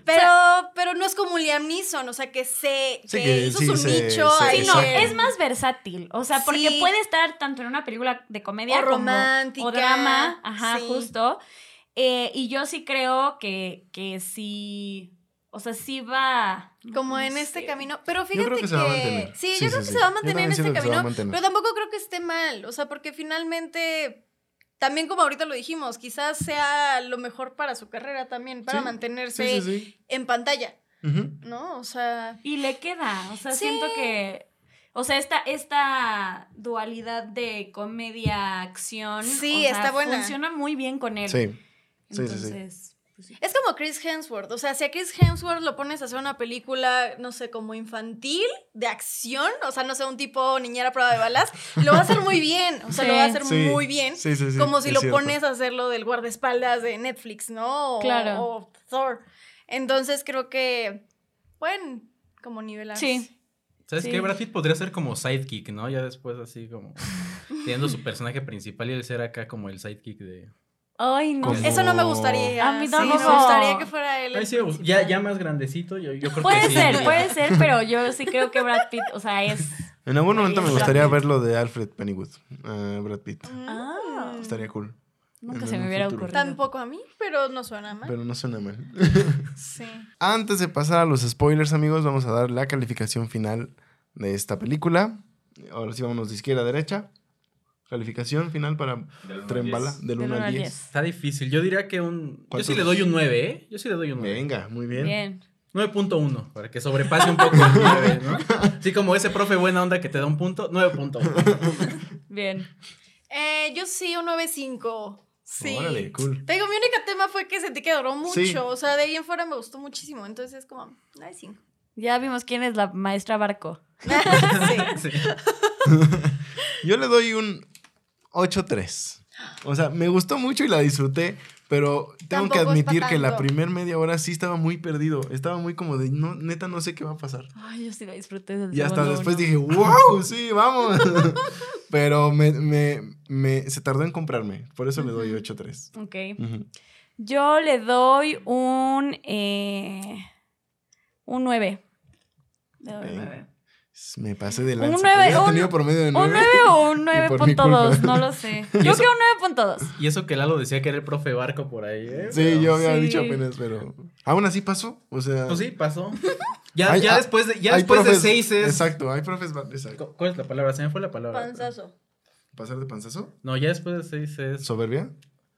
Pero, pero no es como Liam Neeson, o sea, que se Sí, que que hizo sí, su se- nicho se- ahí. Sí, no, es más versátil. O sea, porque Sí. puede estar tanto en una película de comedia O como- romántica, o drama. Ajá, sí. justo. Eh, y yo sí creo que, que sí. O sea, sí va. Como no en este camino. Pero Yo fíjate creo que se va a mantener. Sí, Sí, yo sí, creo que se va a mantener en este camino. Pero tampoco creo que esté mal. O sea, porque finalmente. También como ahorita lo dijimos, quizás sea lo mejor para su carrera también, para Sí, mantenerse Sí, sí, sí. en pantalla. ¿no? O sea, Y le queda. O sea, Sí. siento que. O sea, esta, esta dualidad de comedia-acción. Sí, o sea, está buena. Funciona muy bien con él. Sí. Sí, sí, sí. Pues sí. Es como Chris Hemsworth. O sea, si a Chris Hemsworth lo pones a hacer una película, no sé, como infantil, de acción, o sea, no sé, un tipo niñera a prueba de balas, lo va a hacer muy bien. O sea, lo va a hacer Sí. muy bien. Sí, sí, sí, como si lo cierto. pones a hacerlo del guardaespaldas de Netflix, ¿no? O, Claro. o Thor. Entonces creo que pueden como nivelar. Sí. ¿Sabes Sí. qué? Brad Pitt podría ser como sidekick, ¿no? Ya después así como teniendo su personaje principal y él ser acá como el sidekick de... Ay, no. Como-. Eso no me gustaría. A mí Sí, tampoco. me gustaría que fuera él. Sí, ya, ya más grandecito, yo, yo creo Puede que sí. ser, puede ser, pero yo sí creo que Brad Pitt, o sea, es. En algún momento me gustaría verlo de Alfred Pennywood, Brad Pitt. Ah, Estaría cool. nunca se me hubiera futuro. ocurrido. Tampoco a mí, pero no suena mal. Pero no suena mal. Sí. Antes de pasar a los spoilers, amigos, vamos a dar la calificación final de esta película. Ahora sí, vámonos de izquierda a derecha. Calificación final para Del uno Tren al Bala, diez. del Del 1 uno al al 10. diez. Está difícil. Yo diría que un... Yo sí le doy un 9, ¿eh? Yo sí le doy un 9. Venga, muy bien. Bien. 9.1, para que sobrepase un poco el 9, ¿no? Así como ese profe buena onda que te da un punto, 9.1. Bien. Eh, yo sí, un 9.5. Sí. Órale, cool. Te digo, mi único tema fue que sentí que duró mucho. Sí. O sea, de ahí en fuera me gustó muchísimo. Entonces es como 9.5. Ya vimos quién es la maestra Barco. sí. Sí. Yo le doy un 8-3. O sea, me gustó mucho y la disfruté, pero tengo Tampoco que admitir que la primer media hora sí estaba muy perdido. Estaba muy como de, no, neta, no sé qué va a pasar. Ay, yo sí la disfruté del Y hasta después uno. dije, wow, sí, vamos. pero me, me, me- se tardó en comprarme. Por eso le doy 8-3. Ok. Ujú. Yo le doy un. eh, un 9. Le doy un Ok. 9. Me pasé de Un lanza. nueve, Hubiera un- tenido promedio de 9. ¿Un 9 o un Y por mi 9.2? culpa. No lo sé. ¿Y Yo eso? creo un 9.2. Y eso que Lalo decía que era el profe Barco por ahí, ¿eh? Sí, Pero- yo había Sí. dicho apenas, pero aún así pasó. O sea, Pues sí, pasó. Ya, Hay- ya hay- después de, ya después de profes- seis es... Exacto, hay profes. Exacto. ¿Cuál es la palabra? Se me fue la palabra. Panzazo. ¿Pasar de panzazo? No, ya después de seis es... ¿Soberbia?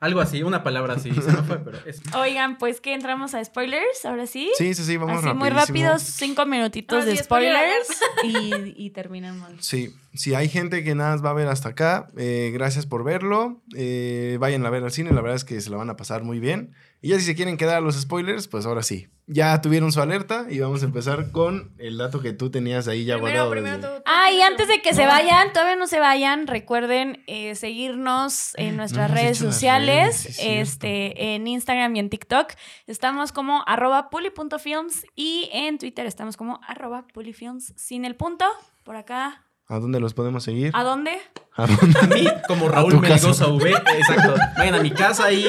Algo así, una palabra así. Se me fue, pero es... Oigan, pues que entramos a spoilers, ahora sí. Sí, sí, sí, vamos Así muy rápidos, cinco minutitos Ahora de spoilers y, y terminamos. Sí, si hay gente que nada más va a ver hasta acá, eh, gracias por verlo. Eh, vayan a ver al cine, la verdad es que se la van a pasar muy bien. Y ya si se quieren quedar a los spoilers, pues ahora sí. Ya tuvieron su alerta y vamos a empezar con el dato que tú tenías ahí ya Primero, guardado. primero desde- tú. Ah, y antes de que se vayan, todavía no se vayan, recuerden eh, seguirnos en nuestras hemos redes sociales, redes, sí es cierto. este, en Instagram y en TikTok. Estamos como arroba puli.films y en Twitter estamos como arroba pulifilms sin el punto. Por acá. ¿A dónde los podemos seguir? ¿A dónde? ¿A dónde? A mí, como Raúl. Melgoza V, exacto. Vayan a mi casa y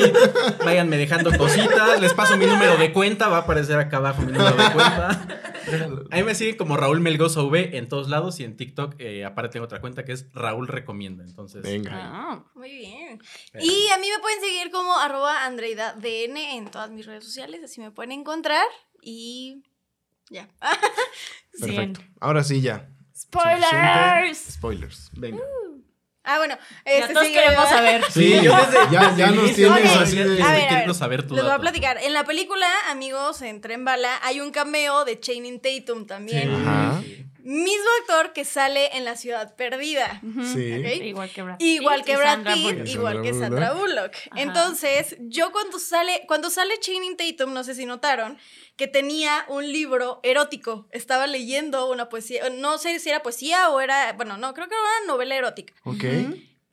váyanme dejando cositas. Les paso mi número de cuenta, va a aparecer acá abajo mi número de cuenta. Ahí me siguen como Raúl Melgoza V en todos lados y en TikTok eh, aparte tengo otra cuenta que es Raúl Recomienda. Entonces, Venga. Ah, Muy bien. Pero- Y a mí me pueden seguir como arroba AndreidaDN en todas mis redes sociales, así me pueden encontrar. Y Ya. Perfecto. Ahora sí, ya. ¡Spoilers! Spoilers. Venga. Ah, bueno. Ya Este todos sí, queremos ¿verdad? saber. Sí, yo desde. Ya- ya nos tienes así de- A ver, a quiero ver, saber tu Les voy a platicar. En la película, amigos, en Tren Bala, hay un cameo de Channing Tatum también. Sí. Ajá. Mismo actor que sale en La Ciudad Perdida. Sí. Igual que Brad Igual Pitt que y Brad Pitt, igual que Sandra Sandra Bullock. Ajá. Entonces, yo cuando sale, cuando sale Channing Tatum, no sé si notaron, que tenía un libro erótico. Estaba leyendo una poesía, no sé si era poesía o era, bueno, no, creo que era una novela erótica. Ok.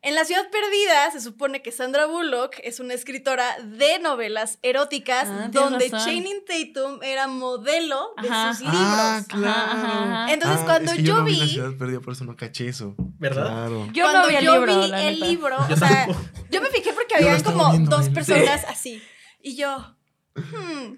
En La Ciudad Perdida se supone que Sandra Bullock es una escritora de novelas eróticas Ah, donde. Channing Tatum era modelo de Ajá. sus libros. Ah, claro. Ajá, ajá. Entonces, Ah, cuando es que yo no vi la vi- ciudad perdida, por eso no caché eso. ¿Verdad? Claro. Yo Cuando no vi el yo libro, vi la el libro, Yo o sea, yo me fijé porque Yo lo habían como viendo dos personas así. Y yo, hmm.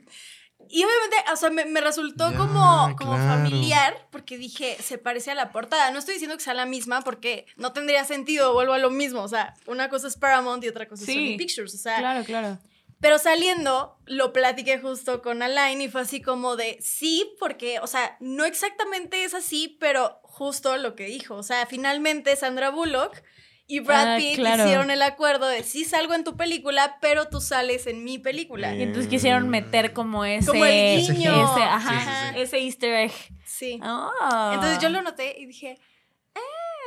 Y obviamente, o sea, me, me resultó Ya, como, como claro. familiar porque dije, se parece a la portada. No estoy diciendo que sea la misma porque no tendría sentido, vuelvo a lo mismo. O sea, una cosa es Paramount y otra cosa Sí. es Sony Pictures. O sea, Claro, claro. pero saliendo, lo platiqué justo con Alain y fue así como de sí, porque, o sea, no exactamente es así, pero justo lo que dijo. O sea, finalmente Sandra Bullock y Brad Ah, Pitt claro. hicieron el acuerdo de sí salgo en tu película, pero tú sales en mi película. Y entonces quisieron meter como ese. Como el guiño. Ese, ajá, Sí, sí, sí. ese easter egg. Sí. Ah. Entonces yo lo noté y dije,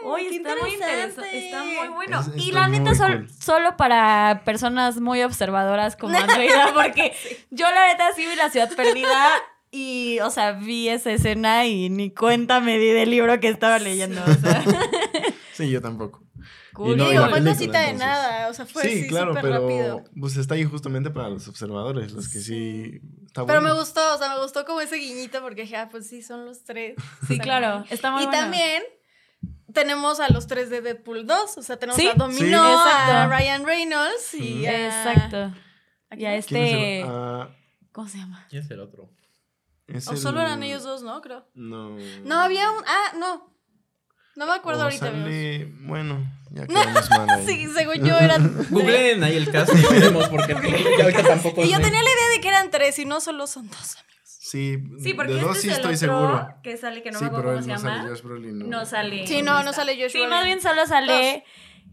Oye, qué está muy interesante. Está muy bueno. Es- y la neta, sol- cool. solo para personas muy observadoras como Andreina, porque yo la neta sí vi la ciudad perdida. Y, o sea, vi esa escena y ni cuenta me di del libro que estaba leyendo. O sea, Sí, yo tampoco. Cool. Y no, digo, fue película, cosita de nada, o sea, fue sí, así claro, súper pero rápido. pues está ahí justamente para los observadores, los que sí está Pero me bueno. gustó, o sea, me gustó como ese guiñito porque dije, ah, pues sí, son los tres. Sí, claro. Está muy y bueno. también tenemos a los tres de Deadpool 2. O sea, tenemos Sí, a Domino, Sí. a. Ryan Reynolds y a... Exacto. ¿a Y a? ¿Quién es el- este. ah, ¿Cómo se llama? ¿Quién es el otro? es O solo el- eran ellos dos, ¿no? Creo. No. No, había un... Ah, no. No me acuerdo O ahorita. sale- Bueno, ya quedamos mal ahí. Sí, según yo eran... Googleen ahí el cast y veremos porque ahorita tampoco Y yo tenía la idea de que eran tres y no solo son dos, amigos. Sí, Sí, porque de este dos es sí el estoy otro seguro. que sale, que no sí, me acuerdo pero cómo se no llama. sale Josh Brolin. No, No sale. Sí, no, no sale Josh Sí, Brolin. más bien solo sale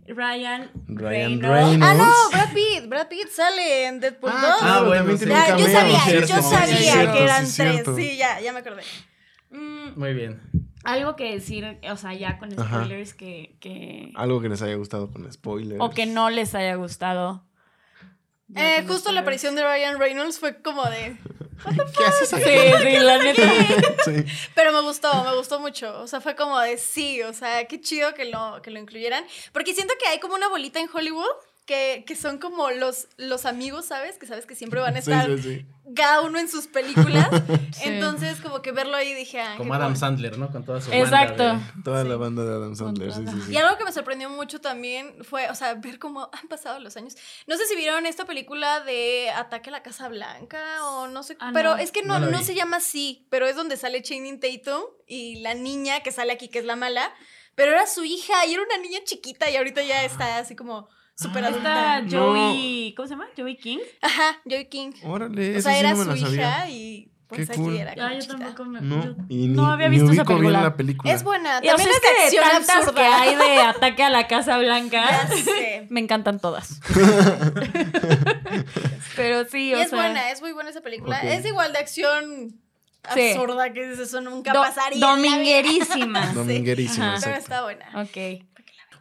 Ryan, Ryan Reynolds. Reynolds. Ah, no, Brad Pitt. Brad Pitt sale en Deadpool 2. claro, bueno, también sí. un yo sabía, cierto, yo sí, sabía que eran sí, tres. Sí, ya, ya me acordé. Mm, Muy bien. Algo que decir, o sea, ya con spoilers que, que Algo que les haya gustado con spoilers. o que no les haya gustado. Eh, justo la aparición de Ryan Reynolds fue como de... ¿Qué haces aquí? Sí, sí, la neta. Sí. Pero me gustó, me gustó mucho. O sea, fue como de sí, o sea, qué chido que lo, que lo incluyeran. Porque siento que hay como una bolita en Hollywood que, que son como los, los amigos, ¿sabes? Que sabes que siempre van a estar sí, sí. cada uno en sus películas. Sí. Entonces, como que verlo ahí dije, ah, Como Adam cool. Sandler, ¿no? Con toda su Exacto. banda de- Toda Sí. la banda de Adam Sandler, sí, sí, sí. Y algo que me sorprendió mucho también fue, o sea, ver cómo han pasado los años. No sé si vieron esta película de Ataque a la Casa Blanca o no sé, Ah, pero no. es que no, No no se llama así, pero es donde sale Channing Tatum y la niña que sale aquí, que es la mala, pero era su hija y era una niña chiquita y ahorita ya está así como súper Ah, adulta. Está Joey, ¿cómo se llama? Joey King. Ajá, Joey King. Órale, O sea, sí era no su hija y pues Qué aquí cool. era Ah, yo tampoco me. No, yo- y ni, no había visto esa película. la película. Es buena, Y, o sea, también es que de acción tantas absurda. que hay de ataque a la Casa Blanca, me encantan todas. Pero sí, Y o es sea. buena, es muy buena esa película. Es igual de acción Sí. absurda que dices, eso nunca do- pasaría. en la vida". dominguerísima. Dominguerísima. Pero está buena. ok.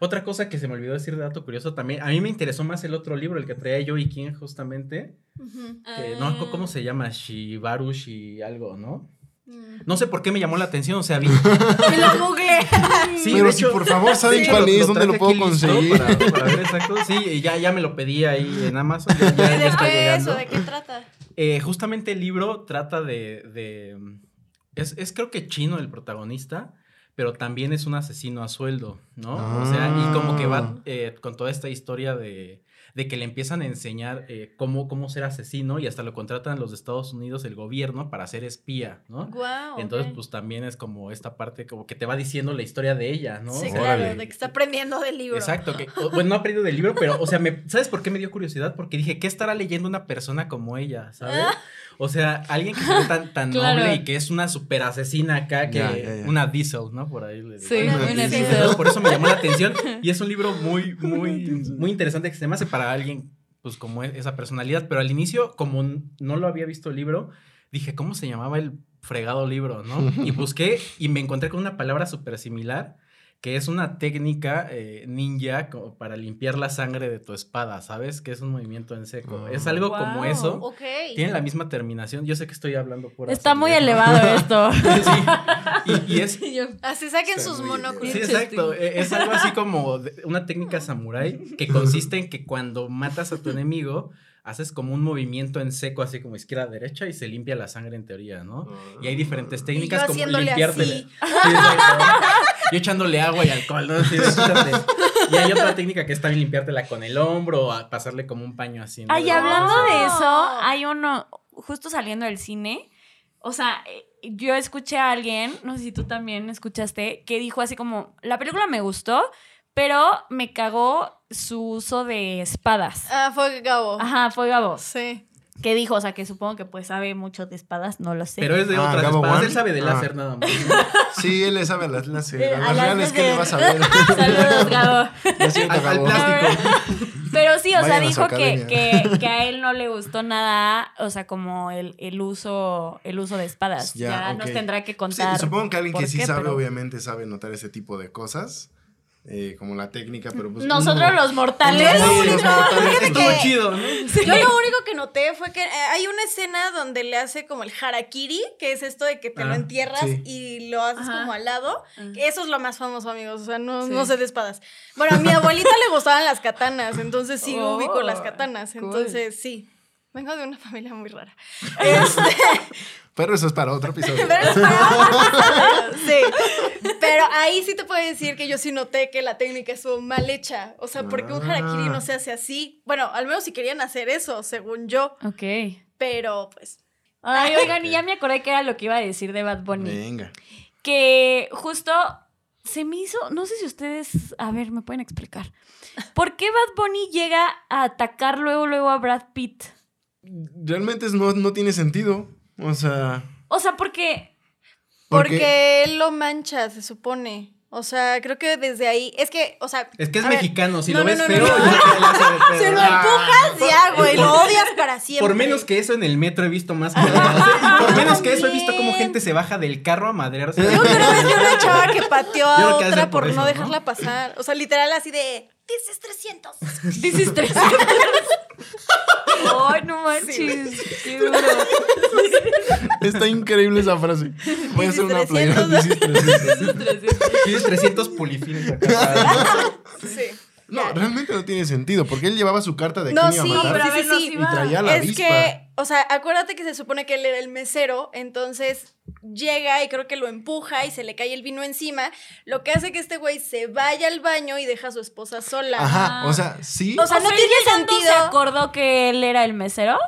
Otra cosa que se me olvidó decir de dato curioso también, a mí me interesó más el otro libro, el que traía Joey King justamente, Ujú. que no acuerdo cómo se llama, Shibaru Shi algo, ¿no? Mm. No sé por qué me llamó la atención, o sea, vi... Me lo googleé. Sí, Pero si por favor saben de hecho, cuál es, dónde lo puedo conseguir. Para, para ver exacto. Sí, y ya, ya me lo pedí ahí en Amazon, ya, ya- ya ¿De está qué llegando. eso? ¿De qué trata? Eh, justamente el libro trata de. de- es, es creo que chino el protagonista, pero también es un asesino a sueldo. ¿no? O sea, y como que Ah. va eh, con toda esta historia de, de que le empiezan a enseñar eh, cómo, cómo ser asesino y hasta lo contratan los de Estados Unidos, el gobierno, para ser espía, ¿no? Guau, Entonces, pues también es como esta parte como que te va diciendo la historia de ella, ¿no? Sí, claro, Órale. de que está aprendiendo del libro. Exacto, que, o- bueno, no aprendido del libro, pero, o sea, me, ¿sabes por qué me dio curiosidad? Porque dije, ¿qué estará leyendo una persona como ella, ¿sabes? O sea, alguien que se ve tan, tan Claro. noble y que es una super asesina acá, que una diesel, ¿no? Por ahí le Sí, digo. una Entonces, diesel. Por eso me llamó la atención y es un libro muy, muy, muy interesante que se me hace para alguien, pues, como e- esa personalidad, pero al inicio, como no lo había visto el libro, dije, ¿cómo se llamaba el fregado libro, no? Y busqué y me encontré con una palabra súper similar que es una técnica eh, ninja como para limpiar la sangre de tu espada, ¿sabes? Que es un movimiento en seco. Es algo como Wow. eso. Ok. Tiene la misma terminación. Yo sé que estoy hablando por Está muy elevado esto. Sí. Y, y es. Así saquen Está sus muy monóculos. Sí, exacto. E- Es algo así como una técnica samurái que consiste en que cuando matas a tu enemigo, haces como un movimiento en seco, así como izquierda a derecha, y se limpia la sangre en teoría, ¿no? Y hay diferentes técnicas yo como limpiarte. Sí. Yo echándole agua y alcohol, ¿no? Y hay otra técnica que es también limpiártela con el hombro o a pasarle como un paño así. ¿no? Ay, De- hablando de eso, hay uno, justo saliendo del cine, o sea, yo escuché a alguien, no sé si tú también escuchaste, que dijo así como, la película me gustó, pero me cagó su uso de espadas. Ah, fue Gabo. Ajá, fue Gabo. Sí. Que dijo, o sea, que supongo que pues sabe mucho de espadas, no lo sé. Pero es de Ah, otras Gabo espadas. One. Él sabe de Ah. láser nada más. Sí, él le sabe a las láser. Eh, A a las las reales, ¿qué le láser. vas a ver? Saludos, Gabo. Al, al Gabo. plástico. Pero sí, o sea, Vayan a su dijo que, que, que a él no le gustó nada, o sea, como el, el uso, el uso de espadas. Ya, Ya, nos ok. tendrá que Sí, contar. supongo que alguien que por sí qué, sabe, pero- obviamente sabe notar ese tipo de cosas. Eh, como la técnica, pero pues. Nosotros uno- los mortales. Sí, los mortales. Estuvo que- chido, ¿no? Yo lo único que noté fue que eh, hay una escena donde le hace como el harakiri, que es esto de que te lo Ah, entierras sí. y lo haces Ajá. como al lado. que Eso es lo más famoso, amigos. O sea, no, Sí. no sé de espadas. Bueno, a mi abuelita le gustaban las katanas, entonces sí Oh, ubico las katanas. cool. Entonces sí. Vengo de una familia muy rara. Este, Pero eso es para otro episodio. pero es para- sí. Pero ahí sí te puedo decir que yo sí noté que la técnica estuvo mal hecha. O sea, porque un harakiri Ah. no se hace así. Bueno, al menos si querían hacer eso, según yo. Ok. Pero pues. Ay, oigan, y ya me acordé que era lo que iba a decir de Bad Bunny. Venga. Que justo se me hizo, no sé si ustedes, a ver, me pueden explicar. ¿Por qué Bad Bunny llega a atacar luego, luego a Brad Pitt? Realmente no, no tiene sentido. O sea. O sea, porque Porque él lo mancha, se supone. O sea, creo que desde ahí. Es que, o sea. Es que es ver, mexicano, si no, lo no, ves no, feo. Se lo Ah. empujas ya, güey. Lo odias para siempre. Por menos que eso en el metro he visto más. Y por menos que eso he visto cómo gente se baja del carro a madrearse. Yo creo que una vez vi una chava que pateó a otra por por, no eso, ¿no? dejarla pasar. O sea, literal así de. Dices 300. dices 300. Ay, no manches. Qué duro. Está increíble esa frase. Voy a hacer una 300. playera. Dices 300. Tienes 300 polifines acá. Sí. No, Ya. realmente no tiene sentido. Porque él llevaba su carta de No, quién sí, iba a matar. pero a ver, sí, sí. Y traía la es avispa. que, o sea, acuérdate que se supone que él era el mesero, entonces llega y creo que lo empuja y se le cae el vino encima, lo que hace que este güey se vaya al baño y deja a su esposa sola. Ajá, o sea, sí. O sea, no tiene sentido. ¿Se acordó que él era el mesero?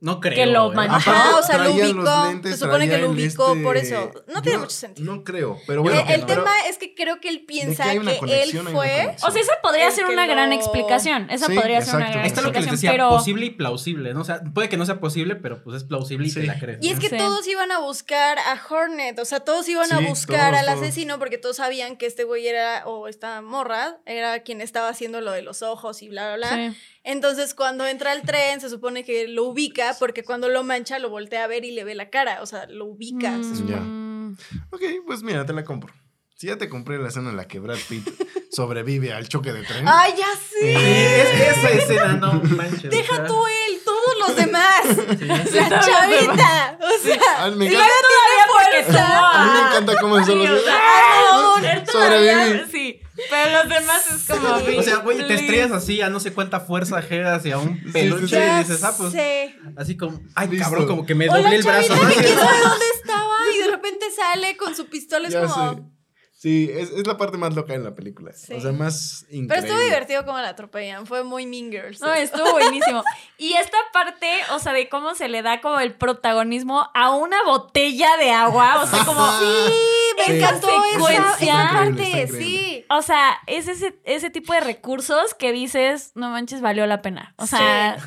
No creo. Que lo ¿eh? manchó. Ajá, o sea, lo ubicó. lentes, se supone que lo ubicó este- por eso. No tiene mucho sentido. No creo, pero bueno. el que el no. tema es que creo que él piensa que él fue. O sea, esa podría El ser una lo- gran explicación. Esa Sí, podría ser una gran Ahí está lo que les explicación. decía, pero posible y plausible, ¿no? O sea, puede que no sea posible, pero pues es plausible y Sí. te la crees. Y es ¿no? que Sí. todos iban a buscar a Hornet, o sea, todos iban a buscar todos, al todos. asesino porque todos sabían que este güey era, o esta morra, era quien estaba haciendo lo de los ojos y bla, bla, bla. Entonces, cuando entra al tren, se supone que lo ubica porque cuando lo mancha lo voltea a ver y le ve la cara, o sea, lo ubica. se supone. Mm. Ok, pues mira, te la compro. Si ya te compré la escena en la que Brad Pitt sobrevive al choque de tren. ¡Ay, ya sí! Sí, es que esa escena no manches. o Deja sea, tú él, todos los demás. sí. La chavita. O sea, Ay, me y encanta, Porque fuerza. a mí me encanta cómo son los. Ah, todavía, Sobreviví. sí. Pero los demás es como. O sea, güey, te estrellas así a no sé cuánta fuerza G hacia un peluche sí. y dices, ah, pues. sé. Así como, ay, Listo. cabrón, como que me doblé el brazo. ¿no? dónde estaba y de repente sale con su pistola. Es Ya como. sé. Sí, es, es la parte más loca en la película. Sí. O sea, más increíble. Pero estuvo divertido como la atropellan. Fue muy Mean Girls. No, estuvo buenísimo. Y esta parte, o sea, de cómo se le da como el protagonismo a una botella de agua, o sea, como... Sí, me Sí. encantó esa, Secuencia. esa parte. Sí. O sea, es ese, ese tipo de recursos que dices, no manches, valió la pena. O sea...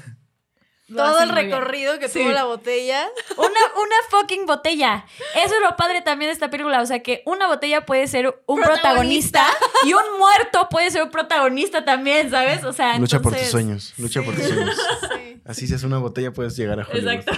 Todo el muy bien. recorrido que Sí. tuvo la botella. Una, una fucking botella. Eso es lo padre también de esta película. O sea, que una botella puede ser un protagonista, Protagonista. y un muerto puede ser un protagonista también, ¿sabes? O sea, Lucha por tus entonces- sueños. Lucha por tus sueños. Sí. Así si es una botella, puedes llegar a Hollywood. Exacto.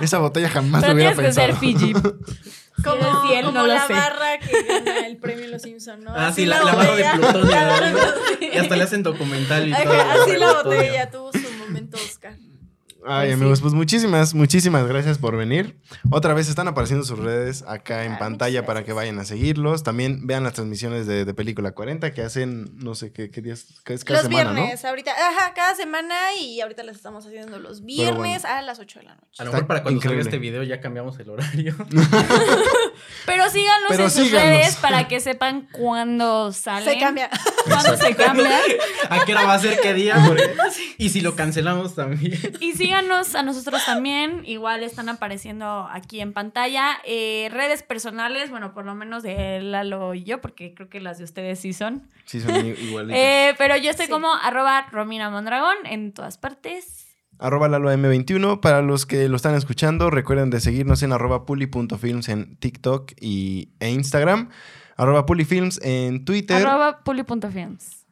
Esa botella jamás Pero lo hubiera tienes que ser pensado. Fiji. Como, fiel, como no la sé. barra que gana el premio en Los Simpsons, ¿no? Ah, sí, la, la barra de de- Y hasta le hacen documental y todo. Así la botella tuvo su momento Oscar. Ay, Pues amigos, pues muchísimas, muchísimas gracias por venir. Otra vez están apareciendo sus redes acá en Ah, pantalla para que vayan a seguirlos. También vean las transmisiones de, de Película 40 que hacen, no sé qué, qué días, que es cada Los semana, viernes, ahorita, ajá, cada semana y ahorita las estamos haciendo los viernes bueno. a las 8 de la noche. A lo mejor para cuando increíble. salga este video ya cambiamos el horario. Pero síganos Pero en sus síganos. redes para que sepan cuándo salen. Se cambia. Cuándo se cambia. ¿A qué hora va a ser qué día? Y si lo cancelamos también. Y síganos a nosotros también. Igual están apareciendo aquí en pantalla. Eh, redes personales, bueno, por lo menos de Lalo y yo, porque creo que las de ustedes sí son. Sí, son i- igualitos. Eh, pero yo estoy Sí. como arroba Romina Mondragón en todas partes. Arroba Lalo M21. Para los que lo están escuchando, recuerden de seguirnos en arroba puli.films en TikTok y, e Instagram. Arroba pulifilms en Twitter. Arroba puli.films.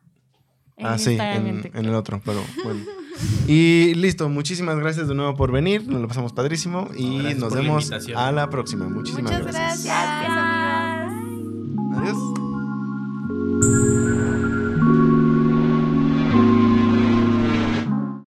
Ah, sí, Instagram en en el otro, pero bueno. Y listo, muchísimas gracias de nuevo por venir. Nos lo pasamos padrísimo y nos vemos a la próxima. Muchísimas Muchas gracias. gracias Adiós.